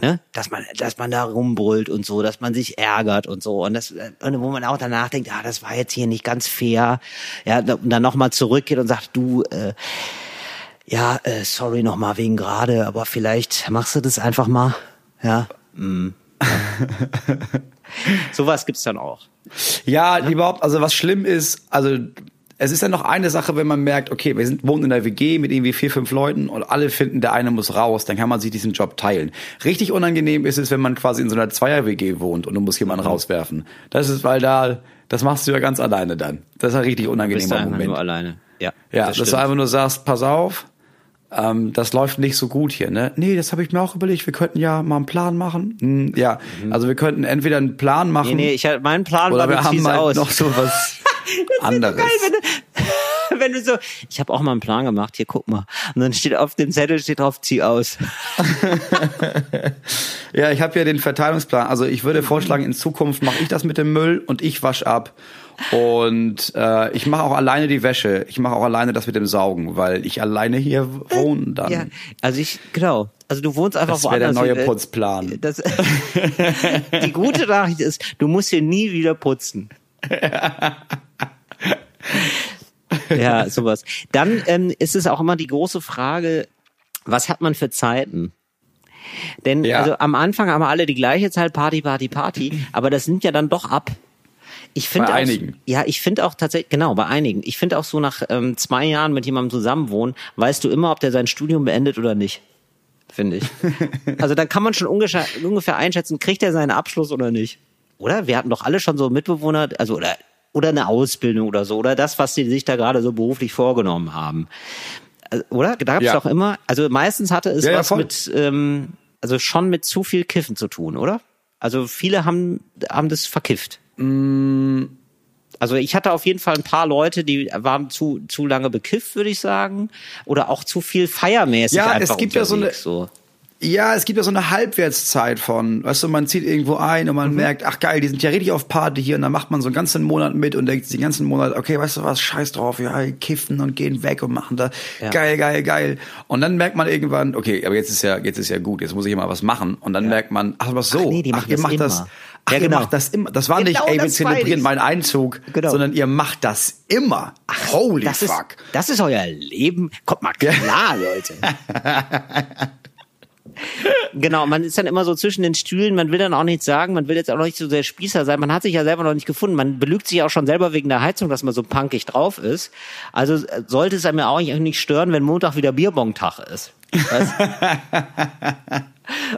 Ne? Dass man, dass man da rumbrüllt und so, dass man sich ärgert und so und das, und wo man auch danach denkt, ah, das war jetzt hier nicht ganz fair, ja, und dann nochmal zurückgeht und sagt, du, äh, ja, äh, sorry nochmal wegen gerade, aber vielleicht machst du das einfach mal, ja. Mm. Sowas gibt's dann auch. Ja, ja, überhaupt, also was schlimm ist, also es ist ja noch eine Sache, wenn man merkt, okay, wir sind, wohnen in der WG mit irgendwie vier, fünf Leuten und alle finden, der eine muss raus, dann kann man sich diesen Job teilen. Richtig unangenehm ist es, wenn man quasi in so einer Zweier-WG wohnt und du musst jemanden mhm. rauswerfen. Das ist, weil da, das machst du ja ganz alleine dann. Das ist ein richtig unangenehmer Moment. Nur alleine. Ja, ja das dass du einfach nur sagst, pass auf, ähm, das läuft nicht so gut hier, ne? Nee, das habe ich mir auch überlegt. Wir könnten ja mal einen Plan machen. Hm, ja, mhm. also wir könnten entweder einen Plan machen. Nee, nee, ich mein Plan oder war, wir haben halt aus. noch so was anderes. Geil, wenn, du, wenn du so, ich habe auch mal einen Plan gemacht. Hier, guck mal. Und dann steht auf dem Zettel steht drauf, zieh aus. ja, ich habe ja den Verteilungsplan. Also ich würde vorschlagen, in Zukunft mache ich das mit dem Müll und ich wasch ab. Und äh, ich mache auch alleine die Wäsche. Ich mache auch alleine das mit dem Saugen, weil ich alleine hier wohne dann. Ja, also ich, genau. Also du wohnst einfach das woanders. Das wäre der neue Putzplan. Das, die gute Nachricht ist, du musst hier nie wieder putzen. ja, sowas. Dann ähm, ist es auch immer die große Frage, was hat man für Zeiten? Denn ja. also am Anfang haben wir alle die gleiche Zeit Party, Party, Party, aber das nimmt ja dann doch ab. Ich finde auch. Ja, ich finde auch tatsächlich, genau, bei einigen. Ich finde auch so nach ähm, zwei Jahren mit jemandem zusammenwohnen, weißt du immer, ob der sein Studium beendet oder nicht. Finde ich. also da kann man schon ungefähr, ungefähr einschätzen, kriegt er seinen Abschluss oder nicht. Oder? Wir hatten doch alle schon so Mitbewohner, also oder, oder eine Ausbildung oder so, oder das, was sie sich da gerade so beruflich vorgenommen haben. Also, oder? Da gab es ja. doch immer, also meistens hatte es ja, was ja, mit, ähm, also schon mit zu viel Kiffen zu tun, oder? Also viele haben, haben das verkifft. Mm. Also ich hatte auf jeden Fall ein paar Leute, die waren zu zu lange bekifft, würde ich sagen, oder auch zu viel feiermäßig ja, einfach es gibt ja so eine so. Ja, es gibt ja so eine Halbwertszeit von, weißt du, man zieht irgendwo ein und man mhm. merkt, ach geil, die sind ja richtig auf Party hier und dann macht man so einen ganzen Monat mit und denkt den ganzen Monat, okay, weißt du was, scheiß drauf, ja, kiffen und gehen weg und machen da ja. geil, geil, geil. Und dann merkt man irgendwann, okay, aber jetzt ist ja, jetzt ist ja gut, jetzt muss ich mal was machen und dann ja. merkt man, ach was so, ach, nee, die ach ihr macht das, ach, ja, genau. ihr macht das immer. Das war genau nicht, ey, wir zelebrieren meinen Einzug, genau. sondern ihr macht das immer. Ach, Holy das fuck. Ist, das ist euer Leben. Kommt mal klar, Leute. genau, man ist dann immer so zwischen den Stühlen, man will dann auch nichts sagen, man will jetzt auch noch nicht so sehr Spießer sein, man hat sich ja selber noch nicht gefunden, man belügt sich auch schon selber wegen der Heizung, dass man so punkig drauf ist. Also äh, sollte es einem ja auch nicht stören, wenn Montag wieder Bierbong-Tag ist.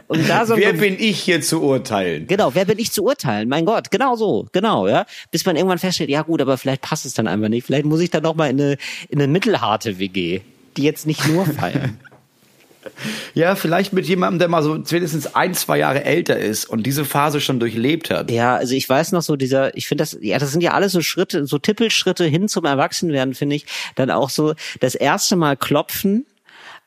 Und da so wer bin ich hier zu urteilen? Genau, wer bin ich zu urteilen? Mein Gott, genau so, genau, ja. Bis man irgendwann feststellt, ja gut, aber vielleicht passt es dann einfach nicht. Vielleicht muss ich dann noch mal in eine, in eine mittelharte WG, die jetzt nicht nur feiern. Ja, vielleicht mit jemandem, der mal so wenigstens ein, zwei Jahre älter ist und diese Phase schon durchlebt hat. Ja, also ich weiß noch so dieser, ich finde das, ja, das sind ja alles so Schritte, so Tippelschritte hin zum Erwachsenwerden, finde ich. Dann auch so das erste Mal klopfen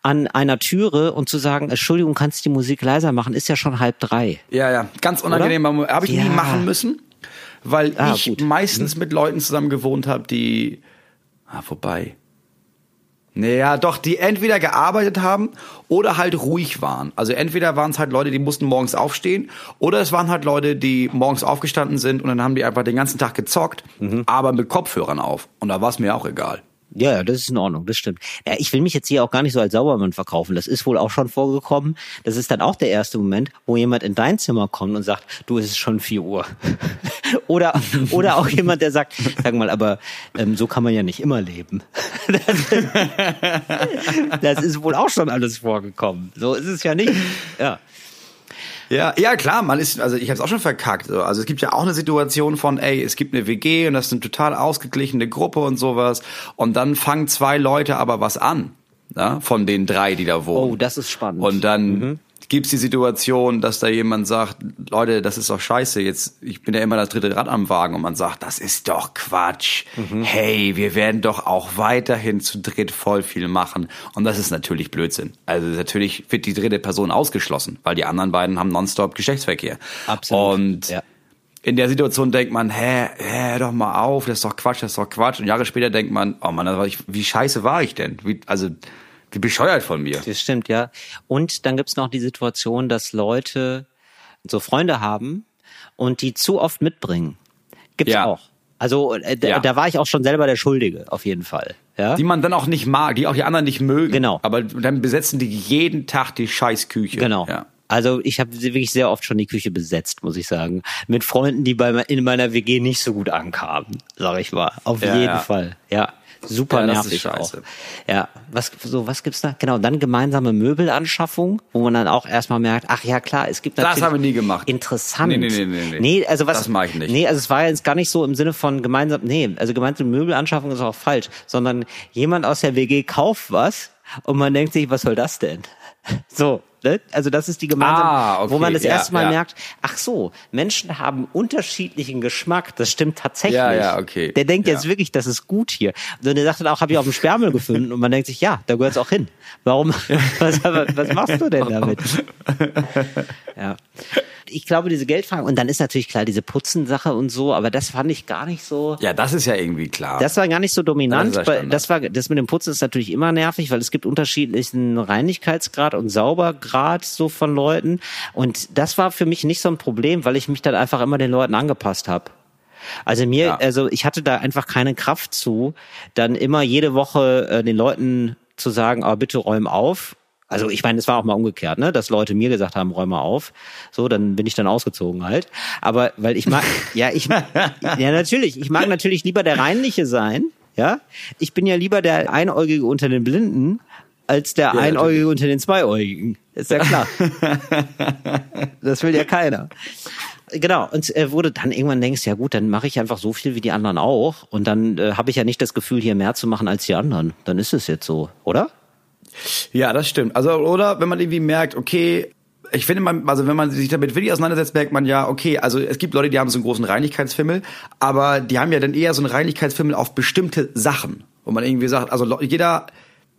an einer Türe und zu sagen, Entschuldigung, kannst du die Musik leiser machen, ist ja schon halb drei. Ja, ja, ganz unangenehm. Habe ich ja. nie machen müssen, weil ah, ich gut. meistens mhm. mit Leuten zusammen gewohnt habe, die, ah, vorbei naja, doch, die entweder gearbeitet haben oder halt ruhig waren. Also entweder waren es halt Leute, die mussten morgens aufstehen, oder es waren halt Leute, die morgens aufgestanden sind und dann haben die einfach den ganzen Tag gezockt, mhm. aber mit Kopfhörern auf. Und da war es mir auch egal. Ja, ja, das ist in Ordnung, das stimmt. Ja, ich will mich jetzt hier auch gar nicht so als Saubermann verkaufen. Das ist wohl auch schon vorgekommen. Das ist dann auch der erste Moment, wo jemand in dein Zimmer kommt und sagt, du, es ist schon vier Uhr. oder, oder auch jemand, der sagt, sag mal, aber ähm, so kann man ja nicht immer leben. das, das ist wohl auch schon alles vorgekommen. So ist es ja nicht. Ja. Ja, ja klar, man ist, also ich habe es auch schon verkackt. Also es gibt ja auch eine Situation von, ey, es gibt eine WG und das ist eine total ausgeglichene Gruppe und sowas. Und dann fangen zwei Leute aber was an, ja, von den drei, die da wohnen. Oh, das ist spannend. Und dann, mhm. Gibt's die Situation, dass da jemand sagt, Leute, das ist doch scheiße, jetzt, ich bin ja immer das dritte Rad am Wagen und man sagt, das ist doch Quatsch. Mhm. Hey, wir werden doch auch weiterhin zu dritt voll viel machen. Und das ist natürlich Blödsinn. Also natürlich wird die dritte Person ausgeschlossen, weil die anderen beiden haben nonstop Geschlechtsverkehr. Absolut. Und Ja. in der Situation denkt man, hä, hä, doch mal auf, das ist doch Quatsch, das ist doch Quatsch. Und Jahre später denkt man, oh Mann, ich- wie scheiße war ich denn? Wie, also, wie bescheuert von mir. Das stimmt, ja. Und dann gibt's noch die Situation, dass Leute so Freunde haben und die zu oft mitbringen. Gibt's Ja. auch. Also äh, da, Ja. da war ich auch schon selber der Schuldige, auf jeden Fall. Ja? Die man dann auch nicht mag, die auch die anderen nicht mögen. Genau. Aber dann besetzen die jeden Tag die Scheißküche. Genau. Ja. Also ich habe wirklich sehr oft schon die Küche besetzt, muss ich sagen. Mit Freunden, die bei in meiner WG nicht so gut ankamen, sag ich mal. Auf Ja, jeden. Fall. Ja. Super Ja, das nervig auch. Ja, was so was gibt's da? Genau, dann gemeinsame Möbelanschaffung, wo man dann auch erstmal merkt, ach ja klar, es gibt Das natürlich haben wir nie gemacht. Interessant. Nee, nee, nee, nee, nee. Nee, also was Das mag ich nicht. Nee, also es war jetzt gar nicht so im Sinne von gemeinsam, nee, also gemeinsame Möbelanschaffung ist auch falsch, sondern jemand aus der WG kauft was und man denkt sich, was soll das denn? So, ne? Also das ist die gemeinsame, Ah, okay, wo man das ja, erste Mal ja. merkt, ach so, Menschen haben unterschiedlichen Geschmack. Das stimmt tatsächlich. Ja, ja, okay. Der denkt Ja. jetzt wirklich, das ist gut hier. Und der sagt dann auch, habe ich auf dem Sperrmüll gefunden. Und man denkt sich, ja, da gehört's auch hin. Warum? Was, was machst du denn damit? Ja. Ich glaube, diese Geldfrage, und dann ist natürlich klar diese Putzensache und so, aber das fand ich gar nicht so. ja, das ist ja irgendwie klar. Das war gar nicht so dominant. Das war, das mit dem Putzen ist natürlich immer nervig, weil es gibt unterschiedlichen Reinigkeitsgrad und Saubergrad so von Leuten. Und das war für mich nicht so ein Problem, weil ich mich dann einfach immer den Leuten angepasst habe. Also mir, Ja. also ich hatte da einfach keine Kraft zu, dann immer jede Woche äh, den Leuten zu sagen, aber bitte räum auf. Also ich meine, es war auch mal umgekehrt, ne, dass Leute mir gesagt haben, räum mal auf. So, dann bin ich dann ausgezogen halt. Aber weil ich mag, ja, ich, ja natürlich, ich mag natürlich lieber der reinliche sein. Ja, ich bin ja lieber der Einäugige unter den Blinden als der natürlich. Einäugige unter den Zweiäugigen. Ist ja klar. das will ja keiner. Genau, und äh, wurde dann irgendwann denkst, ja gut, dann mache ich einfach so viel wie die anderen auch und dann äh, habe ich ja nicht das Gefühl, hier mehr zu machen als die anderen. Dann ist es jetzt so, oder? Ja, das stimmt. Also, oder wenn man irgendwie merkt, okay, ich finde, man, also wenn man sich damit wirklich auseinandersetzt, merkt man ja, okay, also es gibt Leute, die haben so einen großen Reinigkeitsfimmel, aber die haben ja dann eher so einen Reinigkeitsfimmel auf bestimmte Sachen. Wo man irgendwie sagt, also jeder,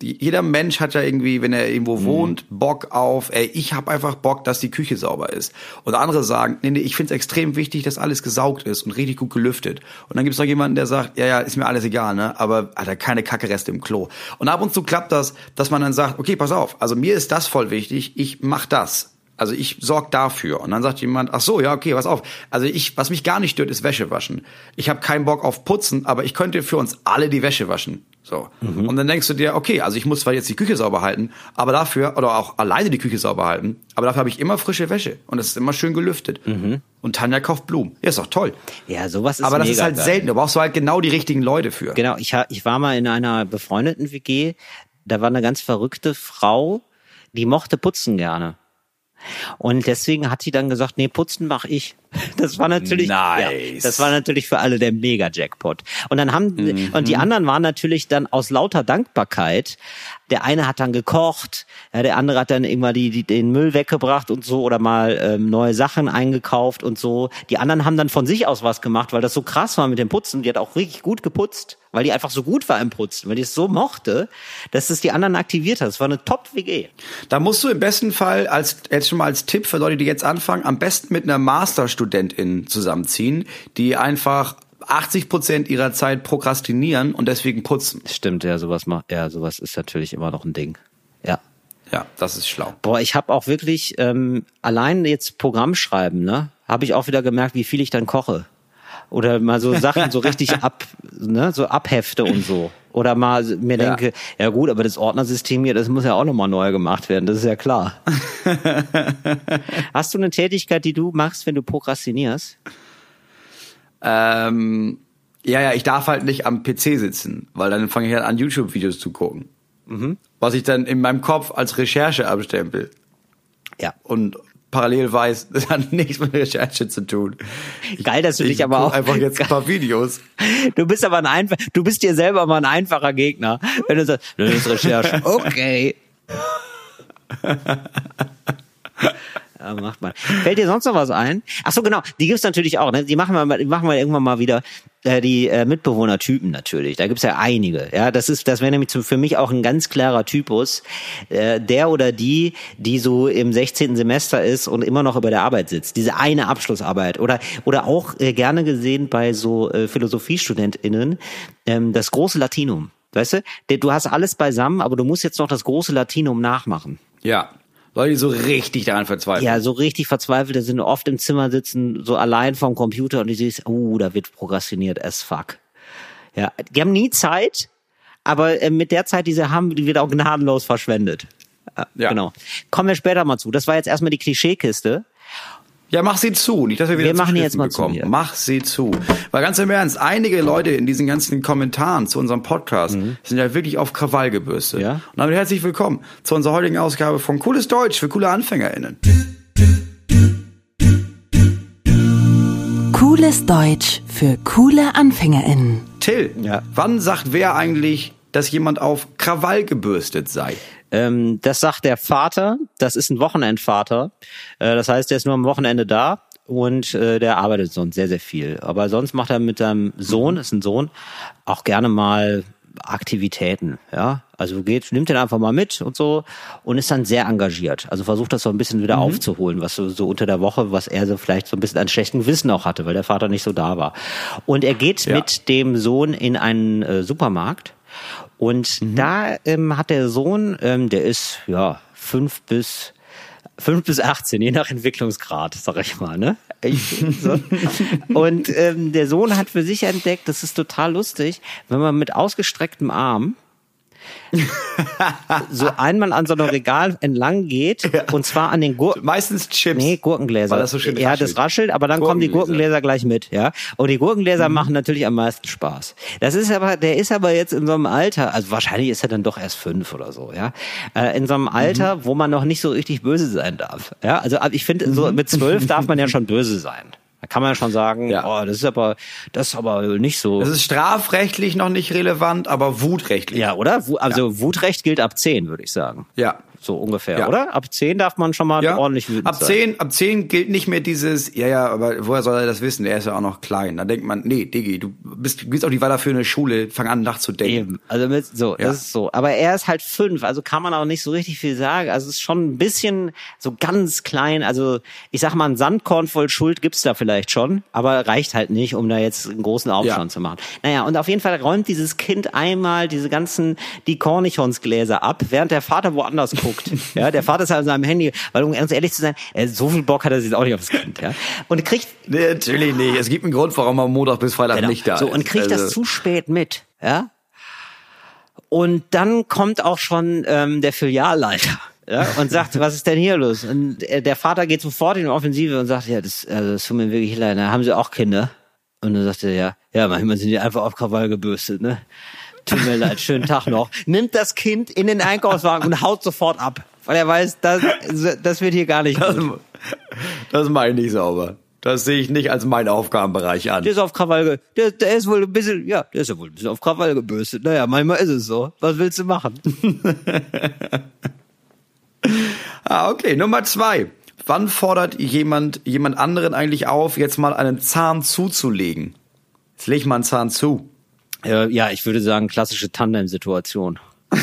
jeder Mensch hat ja irgendwie, wenn er irgendwo wohnt, Bock auf, ey, ich habe einfach Bock, dass die Küche sauber ist. Und andere sagen, nee, nee, ich finde es extrem wichtig, dass alles gesaugt ist und richtig gut gelüftet. Und dann gibt es noch jemanden, der sagt, ja, ja, ist mir alles egal, ne? Aber Alter, keine Kackereste im Klo. Und ab und zu klappt das, dass man dann sagt, okay, pass auf, also mir ist das voll wichtig, ich mach das. Also ich sorg dafür. Und dann sagt jemand, ach so, ja, okay, pass auf. Also ich, was mich gar nicht stört, ist Wäsche waschen. Ich habe keinen Bock auf Putzen, aber ich könnte für uns alle die Wäsche waschen. So. Und dann denkst du dir, okay, also ich muss zwar jetzt die Küche sauber halten, aber dafür, oder auch alleine die Küche sauber halten, aber dafür habe ich immer frische Wäsche. Und es ist immer schön gelüftet. Und Tanja kauft Blumen. Ja, ist doch toll. Ja, sowas ist aber das mega ist halt geil. selten. Da brauchst du halt genau die richtigen Leute für. Genau, ich, ich war mal in einer befreundeten WG, da war eine ganz verrückte Frau, die mochte putzen gerne. Und deswegen hat sie dann gesagt, nee, putzen mach ich. Das war natürlich, Nice. ja, das war natürlich für alle der Mega-Jackpot. Und dann haben, Mhm. und die anderen waren natürlich dann aus lauter Dankbarkeit. Der eine hat dann gekocht, ja, der andere hat dann irgendwann die, die, den Müll weggebracht und so oder mal ähm, neue Sachen eingekauft und so. Die anderen haben dann von sich aus was gemacht, weil das so krass war mit dem Putzen. Die hat auch richtig gut geputzt, weil die einfach so gut war im Putzen, weil die es so mochte, dass es die anderen aktiviert hat. Das war eine Top-WG. Da musst du im besten Fall als jetzt schon mal als Tipp für Leute, die jetzt anfangen, am besten mit einer Masterstudentin zusammenziehen, die einfach 80 Prozent ihrer Zeit prokrastinieren und deswegen putzen. Stimmt, ja, sowas macht, ja, sowas ist natürlich immer noch ein Ding. Ja. Ja, das ist schlau. Boah, ich habe auch wirklich ähm, allein jetzt Programm schreiben, ne, habe ich auch wieder gemerkt, wie viel ich dann koche. Oder mal so Sachen so richtig ab, ne, so abhefte und so. Oder mal mir Ja. denke, ja gut, aber das Ordnersystem hier, das muss ja auch nochmal neu gemacht werden, das ist ja klar. Hast du eine Tätigkeit, die du machst, wenn du prokrastinierst? Ähm, ja, ja, ich darf halt nicht am PC sitzen, weil dann fange ich halt an, YouTube-Videos zu gucken. Was ich dann in meinem Kopf als Recherche abstempel. Ja. Und parallel weiß, das hat nichts mit Recherche zu tun. Geil, dass du ich dich aber auch einfach jetzt ein paar Videos. Du bist aber ein einfach, du bist dir selber mal ein einfacher Gegner. Wenn du sagst, das ist Recherche. Okay. Ja, macht man. Fällt dir sonst noch was ein? Ach so, genau. Die gibt's natürlich auch. Ne? Die machen wir, die machen wir irgendwann mal wieder. Äh, die äh, Mitbewohnertypen natürlich. Da gibt's ja einige. Ja, das ist, das wäre nämlich für mich auch ein ganz klarer Typus. Äh, der oder die, die so im 16. Semester ist und immer noch über der Arbeit sitzt. Diese eine Abschlussarbeit. Oder, oder auch äh, gerne gesehen bei so äh, PhilosophiestudentInnen, ähm, das große Latinum. Weißt du, du hast alles beisammen, aber du musst jetzt noch das große Latinum nachmachen. Ja. Leute, die so richtig daran verzweifeln. Ja, so richtig verzweifelte sind oft im Zimmer sitzen, so allein vorm Computer und die siehst, uh, da wird prokrastiniert as fuck. Ja, die haben nie Zeit, aber äh, mit der Zeit, die sie haben, die wird auch gnadenlos verschwendet. Äh, Ja. Genau. Kommen wir später mal zu. Das war jetzt erstmal die Klischeekiste. Ja, mach sie zu. Nicht, dass wir wieder Wir machen die jetzt mal zu bekommen. hier. Mach sie zu. Weil ganz im Ernst, einige Leute in diesen ganzen Kommentaren zu unserem Podcast sind ja wirklich auf Krawall gebürstet. Mhm. Ja. Und damit herzlich willkommen zu unserer heutigen Ausgabe von Cooles Deutsch für coole AnfängerInnen. Cooles Deutsch für coole AnfängerInnen. Till, Ja. wann sagt wer eigentlich, dass jemand auf Krawall gebürstet sei? Ähm, das sagt der Vater. Das ist ein Wochenendvater. Äh, das heißt, der ist nur am Wochenende da und äh, der arbeitet sonst sehr, sehr viel. Aber sonst macht er mit seinem Sohn, ist ein Sohn, auch gerne mal Aktivitäten, ja. Also geht, nimmt den einfach mal mit und so und ist dann sehr engagiert. Also versucht das so ein bisschen wieder aufzuholen, was so, so unter der Woche, was er so vielleicht so ein bisschen an schlechtem Wissen auch hatte, weil der Vater nicht so da war. Und er geht Ja. mit dem Sohn in einen äh, Supermarkt und da ähm, hat der Sohn, ähm, der ist ja fünf bis fünf bis 18, je nach Entwicklungsgrad, sag ich mal, ne? Ich, so. Und ähm, der Sohn hat für sich entdeckt, das ist total lustig, wenn man mit ausgestrecktem Arm so einmal an so einem Regal entlang geht und zwar an den Gurken. Meistens Chips. Nee, Gurkengläser. Weil das so schön ja, raschelt. das raschelt, aber dann kommen die Gurkengläser. Gleich mit, ja. Und die Gurkengläser Mhm. machen natürlich am meisten Spaß. Das ist aber, der ist aber jetzt in so einem Alter, also wahrscheinlich ist er dann doch erst fünf oder so, ja. Äh, in so einem Alter, Mhm. wo man noch nicht so richtig böse sein darf. Ja, also ich finde, so Mhm. mit zwölf darf man ja schon böse sein. Da kann man ja schon sagen, Ja. oh, das ist aber, das ist aber nicht so. Das ist strafrechtlich noch nicht relevant, aber wutrechtlich. ja, oder? Also Wutrecht gilt ab zehn, würde ich sagen. Ja. So ungefähr, Ja. oder? Ab zehn darf man schon mal Ja. ordentlich wütend ab sein. 10, ab 10 gilt nicht mehr dieses, ja, ja, aber woher soll er das wissen? Er ist ja auch noch klein. Da denkt man, nee, Diggi, du bist, du gehst auch nicht weiter für eine Schule, fang an nachzudenken. Eben, also mit, so, Ja. das ist so. Aber er ist halt fünf, also kann man auch nicht so richtig viel sagen. Also es ist schon ein bisschen so ganz klein. Also ich sag mal, ein Sandkorn voll Schuld gibt's da vielleicht schon, aber reicht halt nicht, um da jetzt einen großen Aufstand zu machen. Naja, und auf jeden Fall räumt dieses Kind einmal diese ganzen, die Cornichonsgläser ab, während der Vater woanders guckt. Ja, der Vater ist halt an seinem Handy, weil um ganz ehrlich zu sein, äh, so viel Bock hat er sich auch nicht aufs Kind, ja. Und kriegt Nee, natürlich nicht. Es gibt einen Grund, warum er Montag bis Freitag Genau. nicht da so, ist. und kriegt Also, das zu spät mit, ja. Und dann kommt auch schon ähm, der Filialleiter. Ja, und sagt, was ist denn hier los? Und äh, der Vater geht sofort in die Offensive und sagt, ja, das, also, das tut mir wirklich leid, ne? haben Sie auch Kinder? Und dann sagt er, ja, ja, manchmal sind die einfach auf Krawall gebürstet, ne? Tut mir leid, schönen Tag noch. Nimmt das Kind in den Einkaufswagen und haut sofort ab. Weil er weiß, das, das wird hier gar nicht Das, gut. das meine ich nicht sauber. Das sehe ich nicht als meinen Aufgabenbereich an. Der ist auf Krawall, der, der ist wohl ein bisschen, ja, der ist ja wohl ein bisschen auf Krawall gebürstet. Naja, manchmal ist es so. Was willst du machen? Ah, okay. Nummer zwei. Wann fordert jemand jemand anderen eigentlich auf, jetzt mal einen Zahn zuzulegen? Jetzt leg mal einen Zahn zu. Äh, ja, ich würde sagen, klassische Tandem-Situation.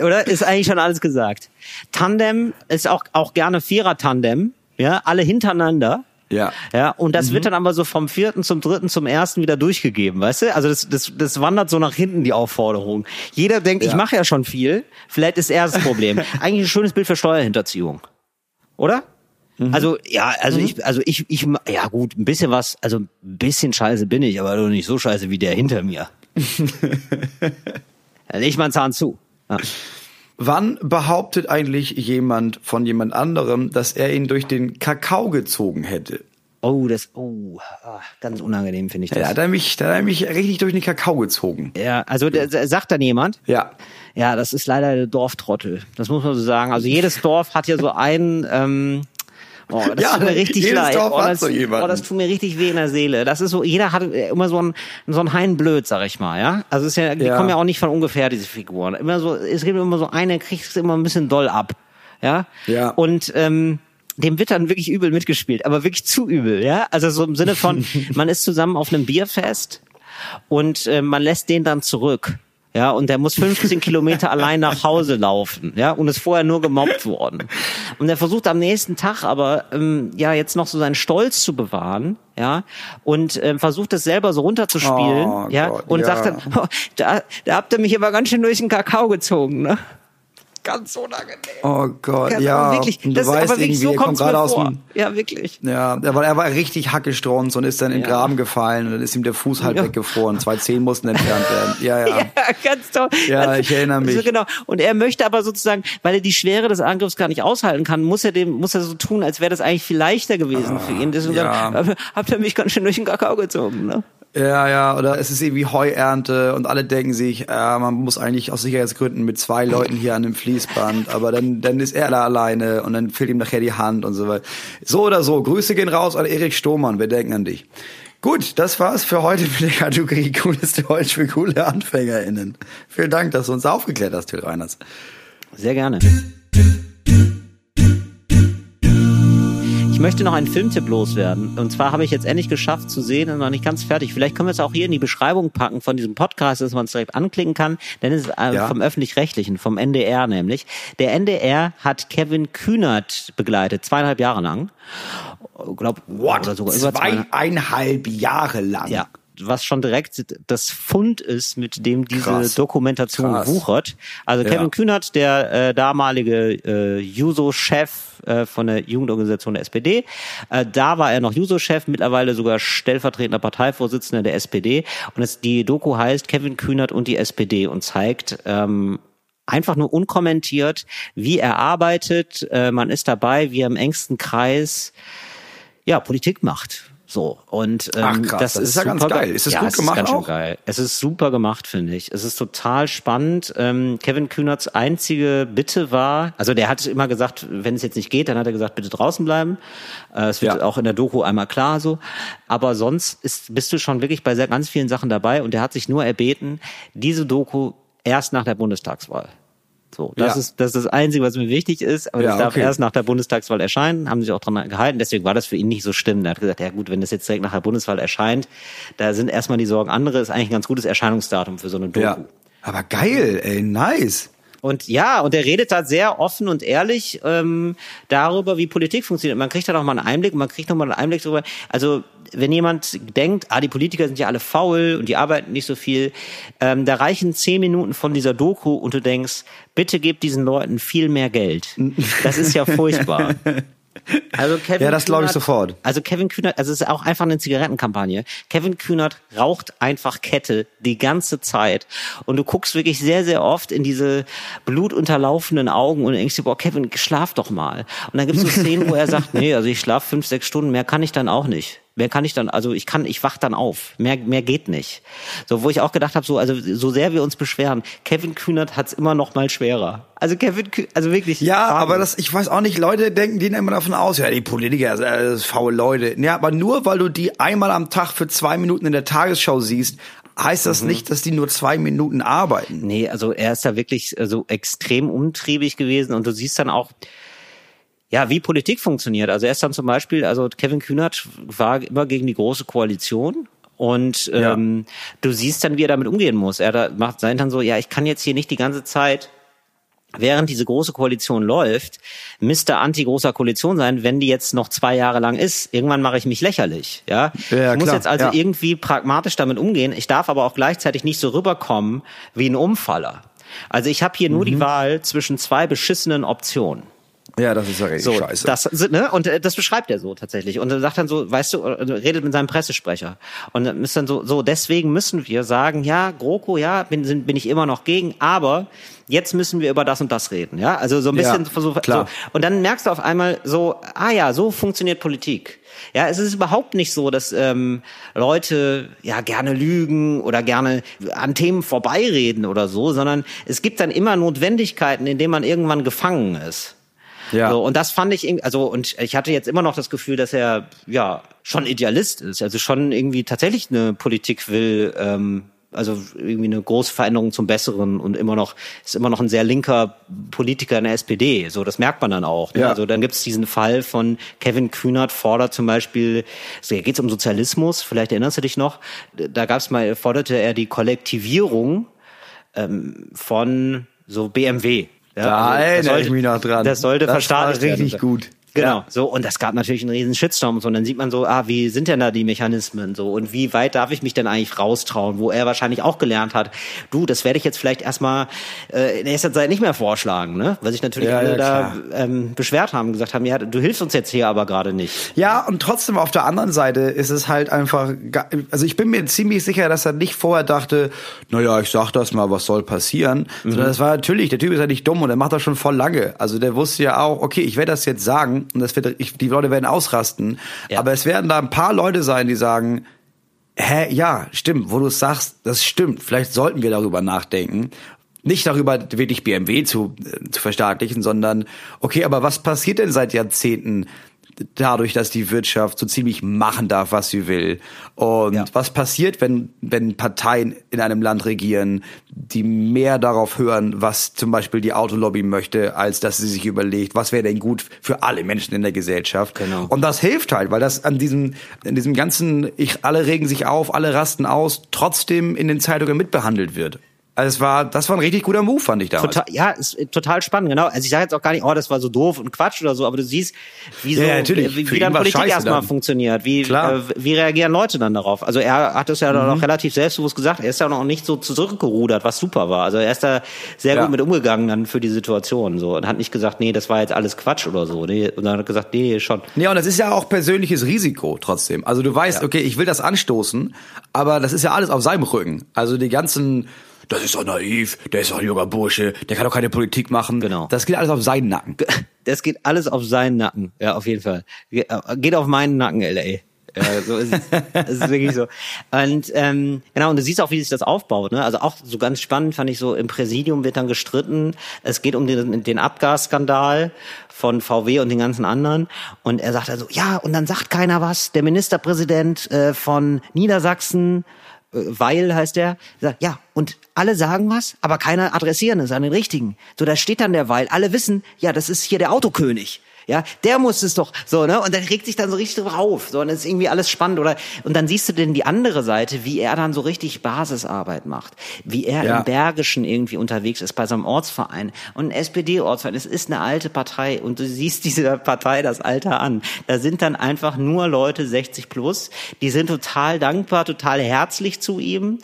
Oder? Ist eigentlich schon alles gesagt. Tandem ist auch, auch gerne Vierer-Tandem. Ja, alle hintereinander. Ja. Ja, und das wird dann aber so vom vierten zum dritten zum ersten wieder durchgegeben, weißt du? Also das, das, das wandert so nach hinten, die Aufforderung. Jeder denkt, ich Ja. mache ja schon viel, vielleicht ist er das Problem. Eigentlich ein schönes Bild für Steuerhinterziehung. Oder? Also, ja, also ich, also ich, ich, ja gut, ein bisschen was, also ein bisschen scheiße bin ich, aber doch nicht so scheiße wie der hinter mir. Dann leg mal einen Zahn zu. Ja. Wann behauptet eigentlich jemand von jemand anderem, dass er ihn durch den Kakao gezogen hätte? Oh, das, oh, ah, ganz unangenehm finde ich das. Da hat er mich, da hat er mich richtig durch den Kakao gezogen. Ja, also der- sagt dann jemand? Ja. Ja, das ist leider der Dorftrottel. Das muss man so sagen. Also jedes Dorf hat ja so einen, ähm, Oh, das Ja, tut mir richtig leid. Dorf Oh das, so oh, das tut mir richtig weh in der Seele. Das ist so, jeder hat immer so ein, so ein Heinblöd, sag ich mal, ja. Also es ist ja, die Ja. kommen ja auch nicht von ungefähr, diese Figuren. Immer so, es gibt immer so eine, kriegt es immer ein bisschen doll ab, ja. Ja. Und, ähm, dem wird dann wirklich übel mitgespielt, aber wirklich zu übel, ja. Also so im Sinne von, man ist zusammen auf einem Bierfest und äh, man lässt den dann zurück. Ja, und der muss 15 Kilometer allein nach Hause laufen, ja, und ist vorher nur gemobbt worden. Und er versucht am nächsten Tag aber, ähm, ja, jetzt noch so seinen Stolz zu bewahren, ja, und ähm, versucht es selber so runterzuspielen, Oh ja, Gott, und ja. sagt dann, oh, da, da habt ihr mich aber ganz schön durch den Kakao gezogen, ne? Ganz unangenehm. Oh Gott, Ganz, ja. wirklich, Und du das ist weißt aber wirklich irgendwie, so er kommt gerade aus dem Ja, wirklich. Ja, er war, er war richtig hackestrunz und ist dann in den Ja. Graben gefallen und dann ist ihm der Fuß halt Ja. weggefroren. Zwei Zehen mussten entfernt werden. Ja, ja. Ja, ganz toll. Ja, Das- ich erinnere mich. So genau. Und er möchte aber sozusagen, weil er die Schwere des Angriffs gar nicht aushalten kann, muss er dem, muss er so tun, als wäre das eigentlich viel leichter gewesen für ihn. Deswegen ja. habt ihr mich ganz schön durch den Kakao gezogen, ne? Ja, ja, oder es ist irgendwie Heuernte und alle denken sich, äh, man muss eigentlich aus Sicherheitsgründen mit zwei Leuten hier an dem Fließband, aber dann, dann ist er da alleine und dann fehlt ihm nachher die Hand und so weiter. So oder so, Grüße gehen raus an Erik Stohmann, wir denken an dich. Gut, das war's für heute mit der Kategorie Cooleste Deutsch für coole AnfängerInnen. Vielen Dank, dass du uns aufgeklärt hast, Till Reiners. Sehr gerne. Möchte noch einen Filmtipp loswerden. Und zwar habe ich jetzt endlich geschafft zu sehen und noch nicht ganz fertig. Vielleicht können wir es auch hier in die Beschreibung packen von diesem Podcast, dass man es direkt anklicken kann. Denn es ist äh, Ja. vom Öffentlich-Rechtlichen, vom NDR nämlich. Der NDR hat Kevin Kühnert begleitet, zweieinhalb Jahre lang. Glaub, Oder sogar über zweieinhalb. Zweieinhalb Jahre lang. Ja, was schon direkt das Fund ist, mit dem diese Krass. Dokumentation Krass. wuchert. Also Ja. Kevin Kühnert, der äh, damalige äh, Juso-Chef äh, von der Jugendorganisation der SPD, äh, da war er noch Juso-Chef, mittlerweile sogar stellvertretender Parteivorsitzender der SPD. Und es, die Doku heißt Kevin Kühnert und die SPD und zeigt ähm, einfach nur unkommentiert, wie er arbeitet. Äh, man ist dabei, wie er im engsten Kreis ja, Politik macht. So und ähm, Ach, krass, das, das ist, ist ja ganz geil. Ist das ja, gut es gemacht Ist ganz schön auch? geil. Es ist super gemacht, finde ich. Es ist total spannend. Ähm, Kevin Kühnerts einzige Bitte war, also der hat immer gesagt, wenn es jetzt nicht geht, dann hat er gesagt, bitte draußen bleiben. Äh, es wird Ja. auch in der Doku einmal klar so. Aber sonst ist, bist du schon wirklich bei sehr ganz vielen Sachen dabei und der hat sich nur erbeten, diese Doku erst nach der Bundestagswahl. So, das Ja. ist das ist das Einzige, was mir wichtig ist. Aber Ja, das darf okay. erst nach der Bundestagswahl erscheinen, haben sich auch dran gehalten. Deswegen war das für ihn nicht so schlimm. Er hat gesagt, ja gut, wenn das jetzt direkt nach der Bundeswahl erscheint, da sind erstmal die Sorgen andere. Ist eigentlich ein ganz gutes Erscheinungsdatum für so eine Doku. Ja. Aber geil, ey, nice. Und ja, und er redet da sehr offen und ehrlich ähm, darüber, wie Politik funktioniert. Man kriegt da noch mal einen Einblick, man kriegt noch mal einen Einblick darüber. Also wenn jemand denkt, ah, die Politiker sind ja alle faul und die arbeiten nicht so viel, ähm, da reichen zehn Minuten von dieser Doku und du denkst, bitte gebt diesen Leuten viel mehr Geld. Das ist ja furchtbar. Also Kevin Ja, das glaube ich sofort. Also Kevin Kühnert, also es ist auch einfach eine Zigarettenkampagne. Kevin Kühnert raucht einfach Kette die ganze Zeit. Und du guckst wirklich sehr, sehr oft in diese blutunterlaufenden Augen und denkst dir, boah, Kevin, schlaf doch mal. Und dann gibt es so Szenen, wo er sagt, nee, also ich schlafe fünf, sechs Stunden, mehr kann ich dann auch nicht. Mehr kann ich dann, also ich kann, ich wach dann auf. Mehr, mehr geht nicht. So, wo ich auch gedacht habe, so, also so sehr wir uns beschweren, Kevin Kühnert hat's immer noch mal schwerer. Also Kevin, Kü also wirklich. Ja, Wahnsinn. aber das, ich weiß auch nicht, Leute denken, die immer davon aus, ja, die Politiker, äh, das ist faule Leute. Ja, aber nur weil du die einmal am Tag für zwei Minuten in der Tagesschau siehst, heißt das nicht, dass die nur zwei Minuten arbeiten. Nee, also er ist da wirklich äh, so extrem umtriebig gewesen und du siehst dann auch, ja, wie Politik funktioniert. Also er ist dann zum Beispiel, also Kevin Kühnert war immer gegen die große Koalition. Und ähm, du siehst dann, wie er damit umgehen muss. Er da macht sein dann so, ja, ich kann jetzt hier nicht die ganze Zeit während diese große Koalition läuft, Mr. Anti-großer Koalition sein, wenn die jetzt noch zwei Jahre lang ist. Irgendwann mache ich mich lächerlich. Ja, Ja, ich muss klar, jetzt also ja. irgendwie pragmatisch damit umgehen. Ich darf aber auch gleichzeitig nicht so rüberkommen wie ein Umfaller. Also ich habe hier nur Mhm. die Wahl zwischen zwei beschissenen Optionen. Ja, das ist ja richtig So, scheiße. das ne? und äh, das beschreibt er so tatsächlich und er sagt dann so, weißt du, äh, redet mit seinem Pressesprecher und dann ist dann so, so deswegen müssen wir sagen, ja, GroKo, ja, bin, sind, bin ich immer noch gegen, aber jetzt müssen wir über das und das reden, ja, also so ein Ja, bisschen so, klar. so und dann merkst du auf einmal so, ah ja, so funktioniert Politik. Ja, es ist überhaupt nicht so, dass ähm, Leute ja gerne lügen oder gerne an Themen vorbeireden oder so, sondern es gibt dann immer Notwendigkeiten, in denen man irgendwann gefangen ist. Ja. So, und das fand ich also und ich hatte jetzt immer noch das Gefühl, dass er ja schon Idealist ist, also schon irgendwie tatsächlich eine Politik will, ähm, also irgendwie eine große Veränderung zum Besseren und immer noch ist immer noch ein sehr linker Politiker in der SPD. So, das merkt man dann auch. Ne? Ja. Also dann gibt es diesen Fall von Kevin Kühnert fordert zum Beispiel, so, geht es um Sozialismus, vielleicht erinnerst du dich noch, da gab es mal, forderte er die Kollektivierung ähm, von so BMW. Ja, Da also das erinnere sollte- ich mich noch dran. Das sollte Das verstaatlicht war werden. richtig gut. Genau, Ja. so und das gab natürlich einen riesen Shitstorm und so. Und dann sieht man so, ah, wie sind denn da die Mechanismen so und wie weit darf ich mich denn eigentlich raustrauen, wo er wahrscheinlich auch gelernt hat, du, das werde ich jetzt vielleicht erstmal äh, in erster Zeit nicht mehr vorschlagen, ne? Weil sich natürlich Ja, alle ja, da ähm, beschwert haben, gesagt haben, ja, du hilfst uns jetzt hier aber gerade nicht. Ja, und trotzdem auf der anderen Seite ist es halt einfach, also ich bin mir ziemlich sicher, dass er nicht vorher dachte, naja, ich sag das mal, was soll passieren, Mhm. sondern das war natürlich, der Typ ist ja nicht dumm und der macht das schon voll lange. Also der wusste ja auch, okay, ich werde das jetzt sagen und das wird, ich, die Leute werden ausrasten, Ja. aber es werden da ein paar Leute sein, die sagen, hä, ja, stimmt, wo du es sagst, das stimmt, vielleicht sollten wir darüber nachdenken. Nicht darüber, wirklich BMW zu, äh, zu verstaatlichen, sondern, okay, aber was passiert denn seit Jahrzehnten dadurch, dass die Wirtschaft so ziemlich machen darf, was sie will? Und Ja. was passiert, wenn, wenn Parteien in einem Land regieren, die mehr darauf hören, was zum Beispiel die Autolobby möchte, als dass sie sich überlegt, was wäre denn gut für alle Menschen in der Gesellschaft? Genau. Und das hilft halt, weil das an diesem, in diesem ganzen, ich, alle regen sich auf, alle rasten aus, trotzdem in den Zeitungen mitbehandelt wird. Also es war, das war ein richtig guter Move, fand ich damals. Total, ja, ist total spannend, genau. Also ich sage jetzt auch gar nicht, oh, das war so doof und Quatsch oder so, aber du siehst, wie so, Ja, ja, natürlich. wie, wie dann Politik erstmal dann. funktioniert, wie, äh, wie reagieren Leute dann darauf. Also er hat es ja dann Mhm. auch relativ selbstbewusst gesagt, er ist ja noch nicht so zurückgerudert, was super war. Also er ist da sehr Ja. gut mit umgegangen dann für die Situation so und hat nicht gesagt, nee, das war jetzt alles Quatsch oder so, nee, dann hat gesagt, nee, schon. Ja, und das ist ja auch persönliches Risiko trotzdem. Also du weißt, okay, ich will das anstoßen, aber das ist ja alles auf seinem Rücken. Also die ganzen, das ist doch naiv, der ist doch ein junger Bursche, der kann doch keine Politik machen. Genau. Das geht alles auf seinen Nacken. Das geht alles auf seinen Nacken, ja, auf jeden Fall. Äh, Geht auf meinen Nacken, LA. Ja, so ist es. Das ist wirklich so. Und ähm, genau, und du siehst auch, wie sich das aufbaut. Ne? Also auch so ganz spannend fand ich so, im Präsidium wird dann gestritten. Es geht um den, den Abgasskandal von VW und den ganzen anderen. Und er sagt also, ja, und dann sagt keiner was. Der Ministerpräsident äh, von Niedersachsen, Weil heißt der, ja, und alle sagen was, aber keiner adressieren es an den richtigen. So, da steht dann der Weil, alle wissen, ja, das ist hier der Autokönig. Ja, der muss es doch so, ne? Und dann regt sich dann so richtig drüber auf. So, und das ist irgendwie alles spannend. Oder und dann siehst du denn die andere Seite, wie er dann so richtig Basisarbeit macht, wie er Ja. im Bergischen irgendwie unterwegs ist bei so einem Ortsverein. Und ein SPD-Ortsverein, es ist eine alte Partei und du siehst dieser Partei das Alter an. Da sind dann einfach nur Leute 60 plus, die sind total dankbar, total herzlich zu ihm,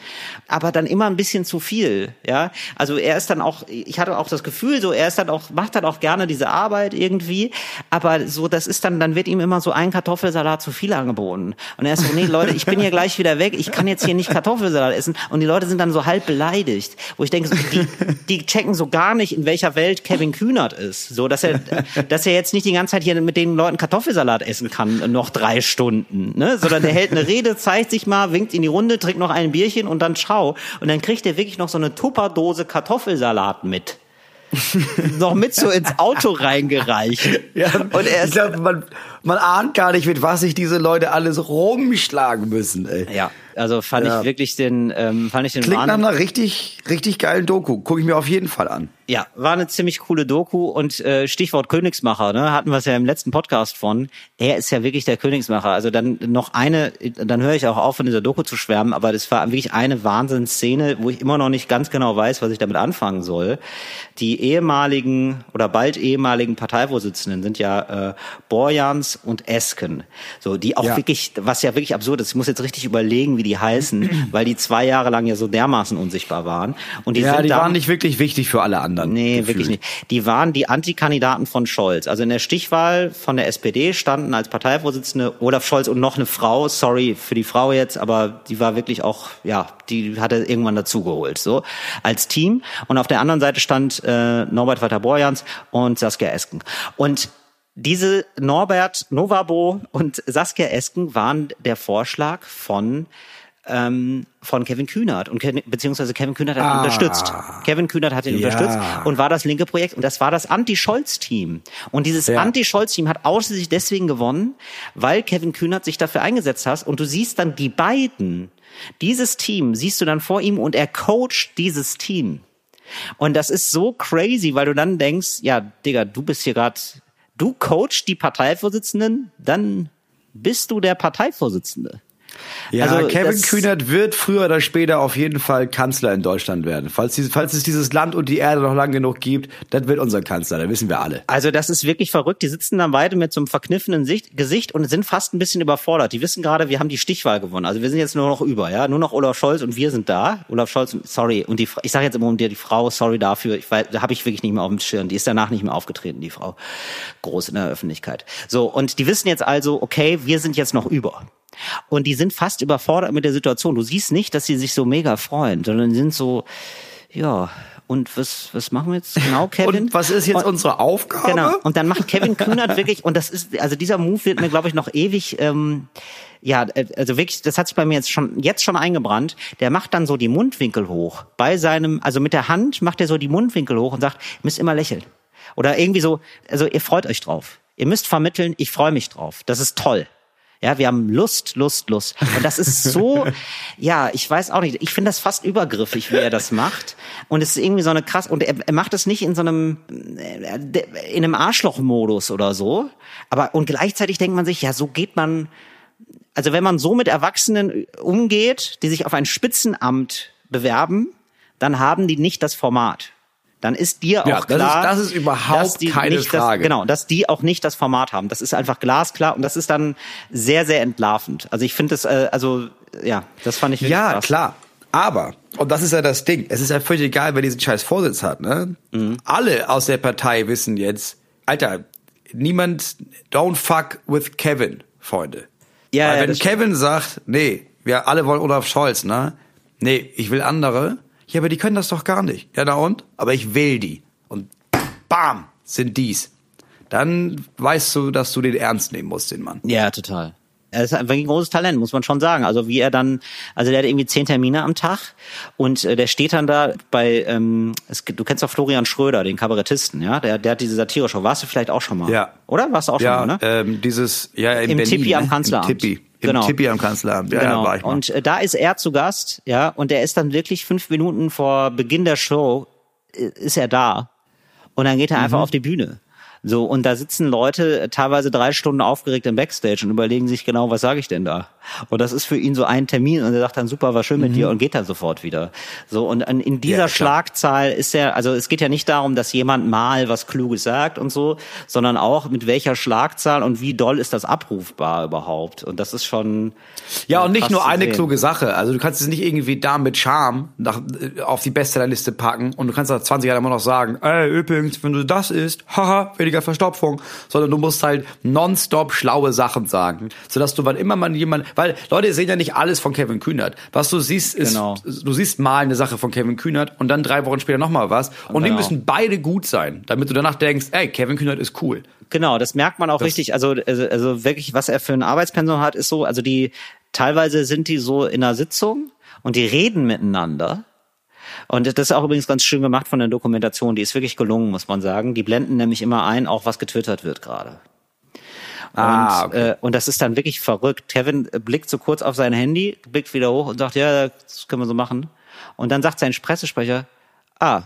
aber dann immer ein bisschen zu viel, ja. Also er ist dann auch, ich hatte auch das Gefühl, so er ist dann auch, macht dann auch gerne diese Arbeit irgendwie, aber so, das ist dann, dann wird ihm immer so ein Kartoffelsalat zu viel angeboten. Und er ist so, nee, Leute, ich bin hier gleich wieder weg, ich kann jetzt hier nicht Kartoffelsalat essen. Und die Leute sind dann so halb beleidigt, wo ich denke, so, die, die checken so gar nicht, in welcher Welt Kevin Kühnert ist. So, dass er, dass er jetzt nicht die ganze Zeit hier mit den Leuten Kartoffelsalat essen kann, noch drei Stunden, ne? Sondern der hält eine Rede, zeigt sich mal, winkt in die Runde, trinkt noch ein Bierchen und dann ciao. Und dann kriegt er wirklich noch so eine Tupperdose Kartoffelsalat mit. Noch mit so ins Auto reingereicht. und er ich ist, glaube, man, man ahnt gar nicht, mit was sich diese Leute alles rumschlagen müssen, ey. ja, also fand Ja. ich wirklich den, ähm, fand ich den Klingt nach einer richtig, richtig geilen Doku. Gucke ich mir auf jeden Fall an. Ja, war eine ziemlich coole Doku und äh, Stichwort Königsmacher, ne, hatten wir es ja im letzten Podcast von. Er ist ja wirklich der Königsmacher. Also dann noch eine, dann höre ich auch auf, von dieser Doku zu schwärmen, aber das war wirklich eine Wahnsinnsszene, wo ich immer noch nicht ganz genau weiß, was ich damit anfangen soll. Die ehemaligen oder bald ehemaligen Parteivorsitzenden sind ja äh, Borjans und Esken. So, die auch Ja. wirklich, was ja wirklich absurd ist, ich muss jetzt richtig überlegen, wie die heißen, weil die zwei Jahre lang ja so dermaßen unsichtbar waren. Und die ja, sind die dann- waren nicht wirklich wichtig für alle anderen. Nee, gefühlt. wirklich nicht. Die waren die Antikandidaten von Scholz. Also in der Stichwahl von der SPD standen als Parteivorsitzende Olaf Scholz und noch eine Frau, sorry für die Frau jetzt, aber die war wirklich auch, ja, die hatte irgendwann dazugeholt, so, als Team. Und auf der anderen Seite stand äh, Norbert Walter-Borjans und Saskia Esken. Und diese Norbert Novabo und Saskia Esken waren der Vorschlag von ähm, von Kevin Kühnert und Kevin, beziehungsweise Kevin Kühnert hat ihn unterstützt. Kevin Kühnert hat ihn Ja. unterstützt und war das linke Projekt und das war das Anti-Scholz-Team. Und dieses Ja. Anti-Scholz-Team hat ausschließlich deswegen gewonnen, weil Kevin Kühnert sich dafür eingesetzt hat und du siehst dann die beiden, dieses Team siehst du dann vor ihm und er coacht dieses Team. Und das ist so crazy, weil du dann denkst, ja, Digga, du bist hier gerade, du coachst die Parteivorsitzenden, dann bist du der Parteivorsitzende. Ja, Also, Kevin Kühnert wird früher oder später auf jeden Fall Kanzler in Deutschland werden. Falls, falls es dieses Land und die Erde noch lang genug gibt, das wird unser Kanzler, das wissen wir alle. Also das ist wirklich verrückt. Die sitzen dann beide mit so einem verkniffenen Sicht, Gesicht und sind fast ein bisschen überfordert. Die wissen gerade, wir haben die Stichwahl gewonnen. Also wir sind jetzt nur noch über, ja, nur noch Olaf Scholz und wir sind da. Olaf Scholz, sorry, und die, ich sage jetzt immer um dir die Frau, sorry dafür. Ich weiß, da habe ich wirklich nicht mehr auf dem Schirm. Die ist danach nicht mehr aufgetreten, die Frau, groß in der Öffentlichkeit. So und die wissen jetzt also, okay, wir sind jetzt noch über. Und die sind fast überfordert mit der Situation. Du siehst nicht, dass sie sich so mega freuen, sondern sind so, ja. Und was, was machen wir jetzt genau, Kevin? Und was ist jetzt Und- unsere Aufgabe? Genau. Und dann macht Kevin Kühnert wirklich, und das ist, also dieser Move wird mir, glaube ich, noch ewig, ähm, ja, äh, also wirklich, das hat sich bei mir jetzt schon, jetzt schon eingebrannt. Der macht dann so die Mundwinkel hoch. Bei seinem, also mit der Hand macht er so die Mundwinkel hoch und sagt, ihr müsst immer lächeln. Oder irgendwie so, also ihr freut euch drauf. Ihr müsst vermitteln, ich freue mich drauf. Das ist toll. Ja, wir haben Lust, Lust, Lust. Und das ist so, ja, ich weiß auch nicht. Ich finde das fast übergriffig, wie er das macht. Und es ist irgendwie so eine krass, und er, er macht es nicht in so einem, äh, in einem Arschloch-Modus oder so. Aber, und gleichzeitig denkt man sich, ja, so geht man, also wenn man so mit Erwachsenen umgeht, die sich auf ein Spitzenamt bewerben, dann haben die nicht das Format. Dann ist dir auch Ja, das ist- klar, das ist überhaupt dass die keine nicht Frage. Das, genau, dass die auch nicht das Format haben. Das ist einfach glasklar und das ist dann sehr, sehr entlarvend. Also ich finde das, äh, also ja, das fand ich wirklich Ja, krass. klar. Aber, und das ist ja das Ding, es ist ja völlig egal, wer diesen scheiß Vorsitz hat, ne? Mhm. Alle aus der Partei wissen jetzt, Alter, niemand, don't fuck with Kevin, Freunde. Ja, Weil ja, wenn das stimmt. Kevin sagt, nee, wir alle wollen Olaf Scholz, ne? Nee, ich will andere. Ja, aber die können das doch gar nicht. Ja, na und? Aber ich will die. Und bam, sind dies. Dann weißt du, dass du den ernst nehmen musst, den Mann. Ja, total. Er ist einfach ein großes Talent, muss man schon sagen. Also wie er dann, also der hat irgendwie zehn Termine am Tag und äh, der steht dann da bei, ähm, es, du kennst doch Florian Schröder, den Kabarettisten, ja? Der, der hat diese Satire-Show. Warst du vielleicht auch schon mal? Ja. Oder? Warst du auch schon Ja, mal, ne? ähm, dieses, ja, in Im Berlin, Tippi am ne? Kanzleramt. Im Tippi. Im Genau. Tippi am Kanzleramt. Ja, genau. war ich mal. Und äh, da ist er zu Gast, ja, und er ist dann wirklich fünf Minuten vor Beginn der Show, äh, ist er da. Und dann geht er Mhm. einfach auf die Bühne. So, und da sitzen Leute äh, teilweise drei Stunden aufgeregt im Backstage und überlegen sich genau, was sage ich denn da? Und das ist für ihn so ein Termin und er sagt dann, super, war schön mit dir und geht dann sofort wieder. So, und in dieser Mhm. Ja. Schlagzahl ist er, also es geht ja nicht darum, dass jemand mal was Kluges sagt und so, sondern auch mit welcher Schlagzahl und wie doll ist das abrufbar überhaupt. Und das ist schon. Ja, und nicht krass nur eine sehen. kluge Sache. Also du kannst es nicht irgendwie da mit Charme nach, äh, auf die Bestsellerliste packen und du kannst nach 20 Jahren immer noch sagen, ey, übrigens, wenn du das isst, haha, weniger Verstopfung. Sondern du musst halt nonstop schlaue Sachen sagen. Sodass du, wann immer man jemand, weil Leute sehen ja nicht alles von Kevin Kühnert. Was du siehst, ist, Genau. du siehst mal eine Sache von Kevin Kühnert und dann drei Wochen später nochmal was. Und die Genau. müssen beide gut sein, damit du danach denkst, ey, Kevin Kühnert ist cool. Genau, das merkt man auch richtig. Also, also, also wirklich, was er für ein Arbeitspensum hat, ist so, also die, teilweise sind die so in einer Sitzung und die reden miteinander. Und das ist auch übrigens ganz schön gemacht von der Dokumentation. Die ist wirklich gelungen, muss man sagen. Die blenden nämlich immer ein, auch was getwittert wird gerade. Ah, und, äh, und das ist dann wirklich verrückt. Kevin blickt so kurz auf sein Handy, blickt wieder hoch und sagt, ja, das können wir so machen. Und dann sagt sein Pressesprecher, ah,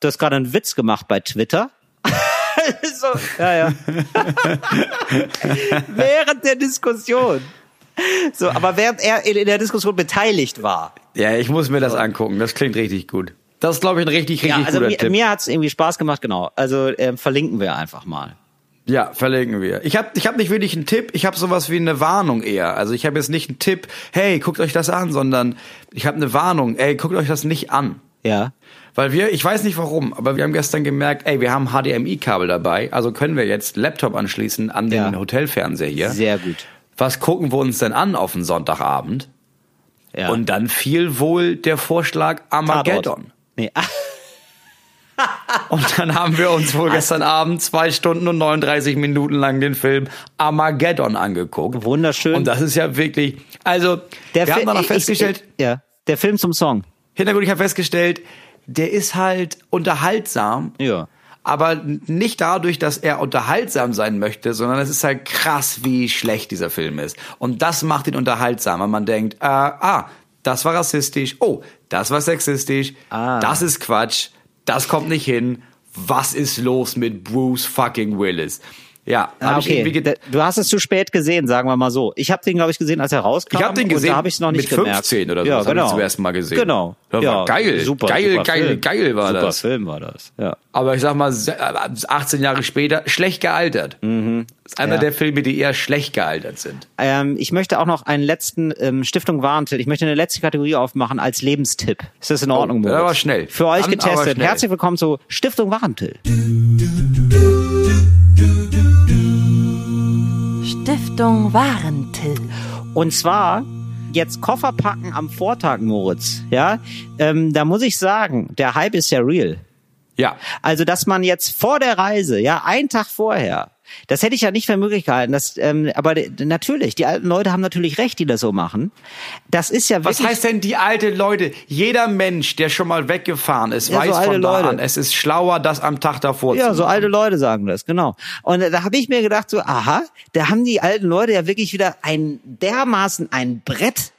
du hast gerade einen Witz gemacht bei Twitter. so, ja, ja. während der Diskussion. So, aber während er in der Diskussion beteiligt war. Ja, ich muss mir das angucken. Das klingt richtig gut. Das ist, glaube ich, ein richtig, richtig Ja, also guter mir, Tipp. mir hat's irgendwie Spaß gemacht, genau. Also ähm, verlinken wir einfach mal. Ja, verlinken wir. Ich habe ich hab nicht wirklich einen Tipp, ich habe sowas wie eine Warnung eher. Also ich habe jetzt nicht einen Tipp, hey, guckt euch das an, sondern ich habe eine Warnung, ey, guckt euch das nicht an. Ja. Weil wir, ich weiß nicht warum, aber wir haben gestern gemerkt, ey, wir haben HDMI-Kabel dabei, also können wir jetzt Laptop anschließen an den Ja. Hotelfernseher hier. Sehr gut. Was gucken wir uns denn an auf den Sonntagabend? Ja. Und dann fiel wohl der Vorschlag Armageddon. Nee. Und dann haben wir uns wohl gestern Abend zwei Stunden und 39 Minuten lang den Film Armageddon angeguckt. Wunderschön. Und das ist ja wirklich, also, Der wir haben Fi- noch ich- festgestellt, Ich, ja, der Film zum Song. Hintergrund, ich habe festgestellt, der ist halt unterhaltsam. Ja. Aber nicht dadurch, dass er unterhaltsam sein möchte, sondern es ist halt krass, wie schlecht dieser Film ist. Und das macht ihn unterhaltsam. Und man denkt, äh, ah, das war rassistisch, oh, das war sexistisch, Ah. das ist Quatsch, das kommt nicht hin. Was ist los mit Bruce fucking Willis? Ja, Ah, okay. Du hast es zu spät gesehen, sagen wir mal so. Ich habe den, glaube ich, gesehen, als er rauskam. Ich habe den gesehen da habe ich es noch nicht mit gemerkt. 15 oder so. Ja, genau. zum ersten Mal gesehen. Genau. Ja, geil. Super, geil, super geil, Film. geil war super das. Film war das. Ja. Aber ich sag mal, se- äh, 18 Jahre später schlecht gealtert. Das ist einer Ja. der Filme, die eher schlecht gealtert sind. Ähm, ich möchte auch noch einen letzten ähm, Stiftung Warentipp. Ich möchte eine letzte Kategorie aufmachen als Lebenstipp. Ist das in Ordnung, das Moritz? war schnell. Für euch aber getestet. schnell. Herzlich willkommen zu Stiftung Warentipp. Stiftung Warentill. Und zwar jetzt Koffer packen am Vortag, Moritz. Ja, ähm, da muss ich sagen, der Hype ist ja real. Ja. Also, dass man jetzt vor der Reise, ja, einen Tag vorher, das hätte ich ja nicht für möglich gehalten. Das, ähm, aber natürlich, die alten Leute haben natürlich recht, die das so machen. Das ist ja Was wirklich. heißt denn die alte Leute? Jeder Mensch, der schon mal weggefahren ist, Ja, so weiß alte von da Leute. an, es ist schlauer, das am Tag davor Ja, zu so machen. alte Leute sagen das, genau. Und äh, da habe ich mir gedacht, so, aha, da haben die alten Leute ja wirklich wieder ein dermaßen ein Brett,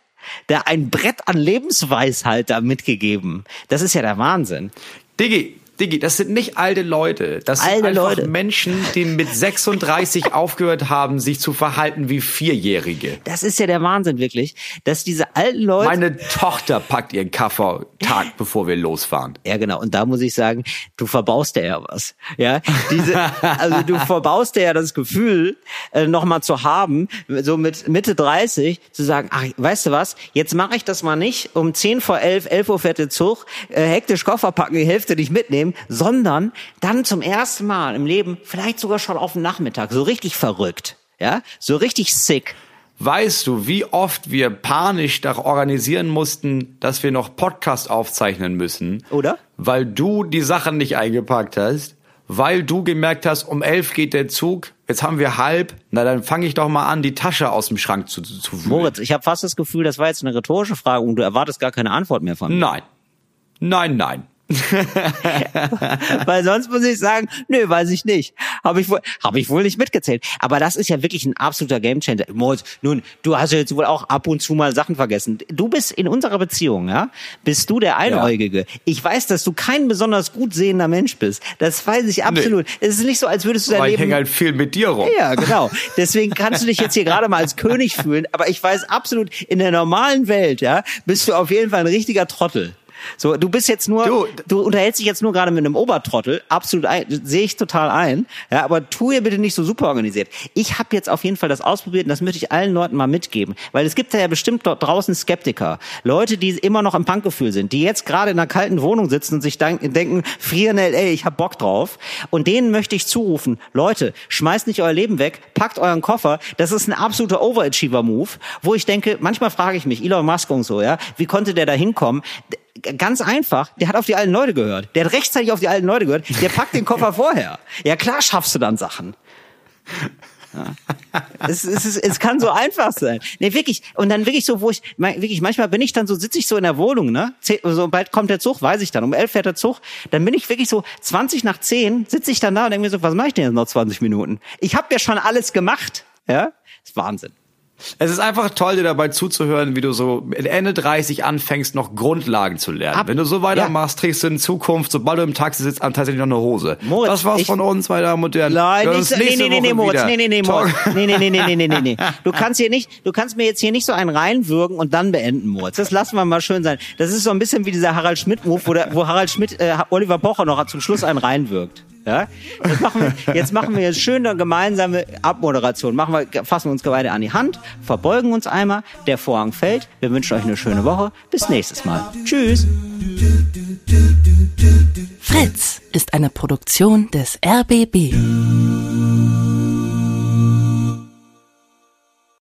da ein Brett an Lebensweisheit da mitgegeben. Das ist ja der Wahnsinn. Diggi, Diggi, das sind nicht alte Leute. Das sind Alte einfach Leute. Menschen, die mit 36 aufgehört haben, sich zu verhalten wie Vierjährige. Das ist ja der Wahnsinn wirklich, dass diese alten Leute Meine Tochter packt ihren Koffer Tag, bevor wir losfahren. Ja, genau. Und da muss ich sagen, du verbaust dir ja was. Ja, diese, also du verbaust ja das Gefühl, äh, nochmal zu haben, so mit Mitte 30, zu sagen, ach, weißt du was, jetzt mache ich das mal nicht, um 10 vor 11, 11 Uhr fährt der Zug, äh, hektisch Koffer packen, die Hälfte nicht mitnehmen, sondern dann zum ersten Mal im Leben, vielleicht sogar schon auf den Nachmittag, so richtig verrückt. Ja, so richtig sick. Weißt du, wie oft wir panisch da organisieren mussten, dass wir noch Podcast aufzeichnen müssen? Oder? Weil du die Sachen nicht eingepackt hast, weil du gemerkt hast, um elf geht der Zug, jetzt haben wir halb, na dann fange ich doch mal an, die Tasche aus dem Schrank zu, zu, zu wühlen. Moritz, ich habe fast das Gefühl, das war jetzt eine rhetorische Frage und du erwartest gar keine Antwort mehr von mir. Nein. Nein, nein. Weil sonst muss ich sagen, nö, weiß ich nicht. Habe ich wohl, habe ich wohl nicht mitgezählt. Aber das ist ja wirklich ein absoluter Gamechanger. Moritz, nun, du hast ja jetzt wohl auch ab und zu mal Sachen vergessen. Du bist in unserer Beziehung, ja, bist du der Einäugige. Ich weiß, dass du kein besonders gut sehender Mensch bist. Das weiß ich absolut. Es ist nicht so, als würdest du dein ich Leben hänge halt viel mit dir rum. ja, genau. Deswegen kannst du dich jetzt hier gerade mal als König fühlen. Aber ich weiß absolut, in der normalen Welt, ja, bist du auf jeden Fall ein richtiger Trottel. So, du bist jetzt nur, du, Du- unterhältst dich jetzt nur gerade mit einem Obertrottel, absolut sehe ich total ein, ja, aber tu ihr bitte nicht so super organisiert. Ich habe jetzt auf jeden Fall das ausprobiert und das möchte ich allen Leuten mal mitgeben, weil es gibt da ja bestimmt dort draußen Skeptiker, Leute, die immer noch im Punkgefühl sind, die jetzt gerade in einer kalten Wohnung sitzen und sich denk, denken, frieren, ey, ich hab Bock drauf. Und denen möchte ich zurufen, Leute, schmeißt nicht euer Leben weg, packt euren Koffer, das ist ein absoluter Overachiever-Move, wo ich denke, manchmal frage ich mich, Elon Musk und so, ja, wie konnte der da hinkommen? Ganz einfach, der hat auf die alten Leute gehört. Der hat rechtzeitig auf die alten Leute gehört. Der packt den Koffer vorher. Ja klar schaffst du dann Sachen. Ja. Es, es, es, es kann so einfach sein. Nee, wirklich. Und dann wirklich so, wo ich, wirklich, manchmal bin ich dann so, sitze ich so in der Wohnung, ne? Zeh- So bald kommt der Zug, weiß ich dann. Um elf fährt der Zug. Dann bin ich wirklich so 20 nach 10, sitze ich dann da und denke mir so, was mache ich denn jetzt noch 20 Minuten? Ich habe ja schon alles gemacht. Ja? Das ist Wahnsinn. Es ist einfach toll, dir dabei zuzuhören, wie du so Ende 30 anfängst, noch Grundlagen zu lernen. Ab- Wenn du so weitermachst, trägst du in Zukunft, sobald du im Taxi sitzt, tatsächlich noch eine Hose. Moritz, das war's ich- von uns, meine Damen und Herren. Nein, nicht so, nee, nee, nee, nee, Moritz, nee, nee, nee, Moritz. Nee, nee, nee, nee, nee, nee, nee, nee. Du kannst hier nicht, du kannst mir jetzt hier nicht so einen reinwürgen und dann beenden, Moritz. Das lassen wir mal schön sein. Das ist so ein bisschen wie dieser Harald Schmidt-Move, wo, der, wo Harald Schmidt äh, Oliver Pocher noch zum Schluss einen reinwirkt. Ja? Das machen wir, jetzt machen wir jetzt schön eine gemeinsame Abmoderation. Machen wir, fassen wir uns beide an die Hand, verbeugen uns einmal, der Vorhang fällt. Wir wünschen euch eine schöne Woche. Bis nächstes Mal. Tschüss. Fritz ist eine Produktion des RBB.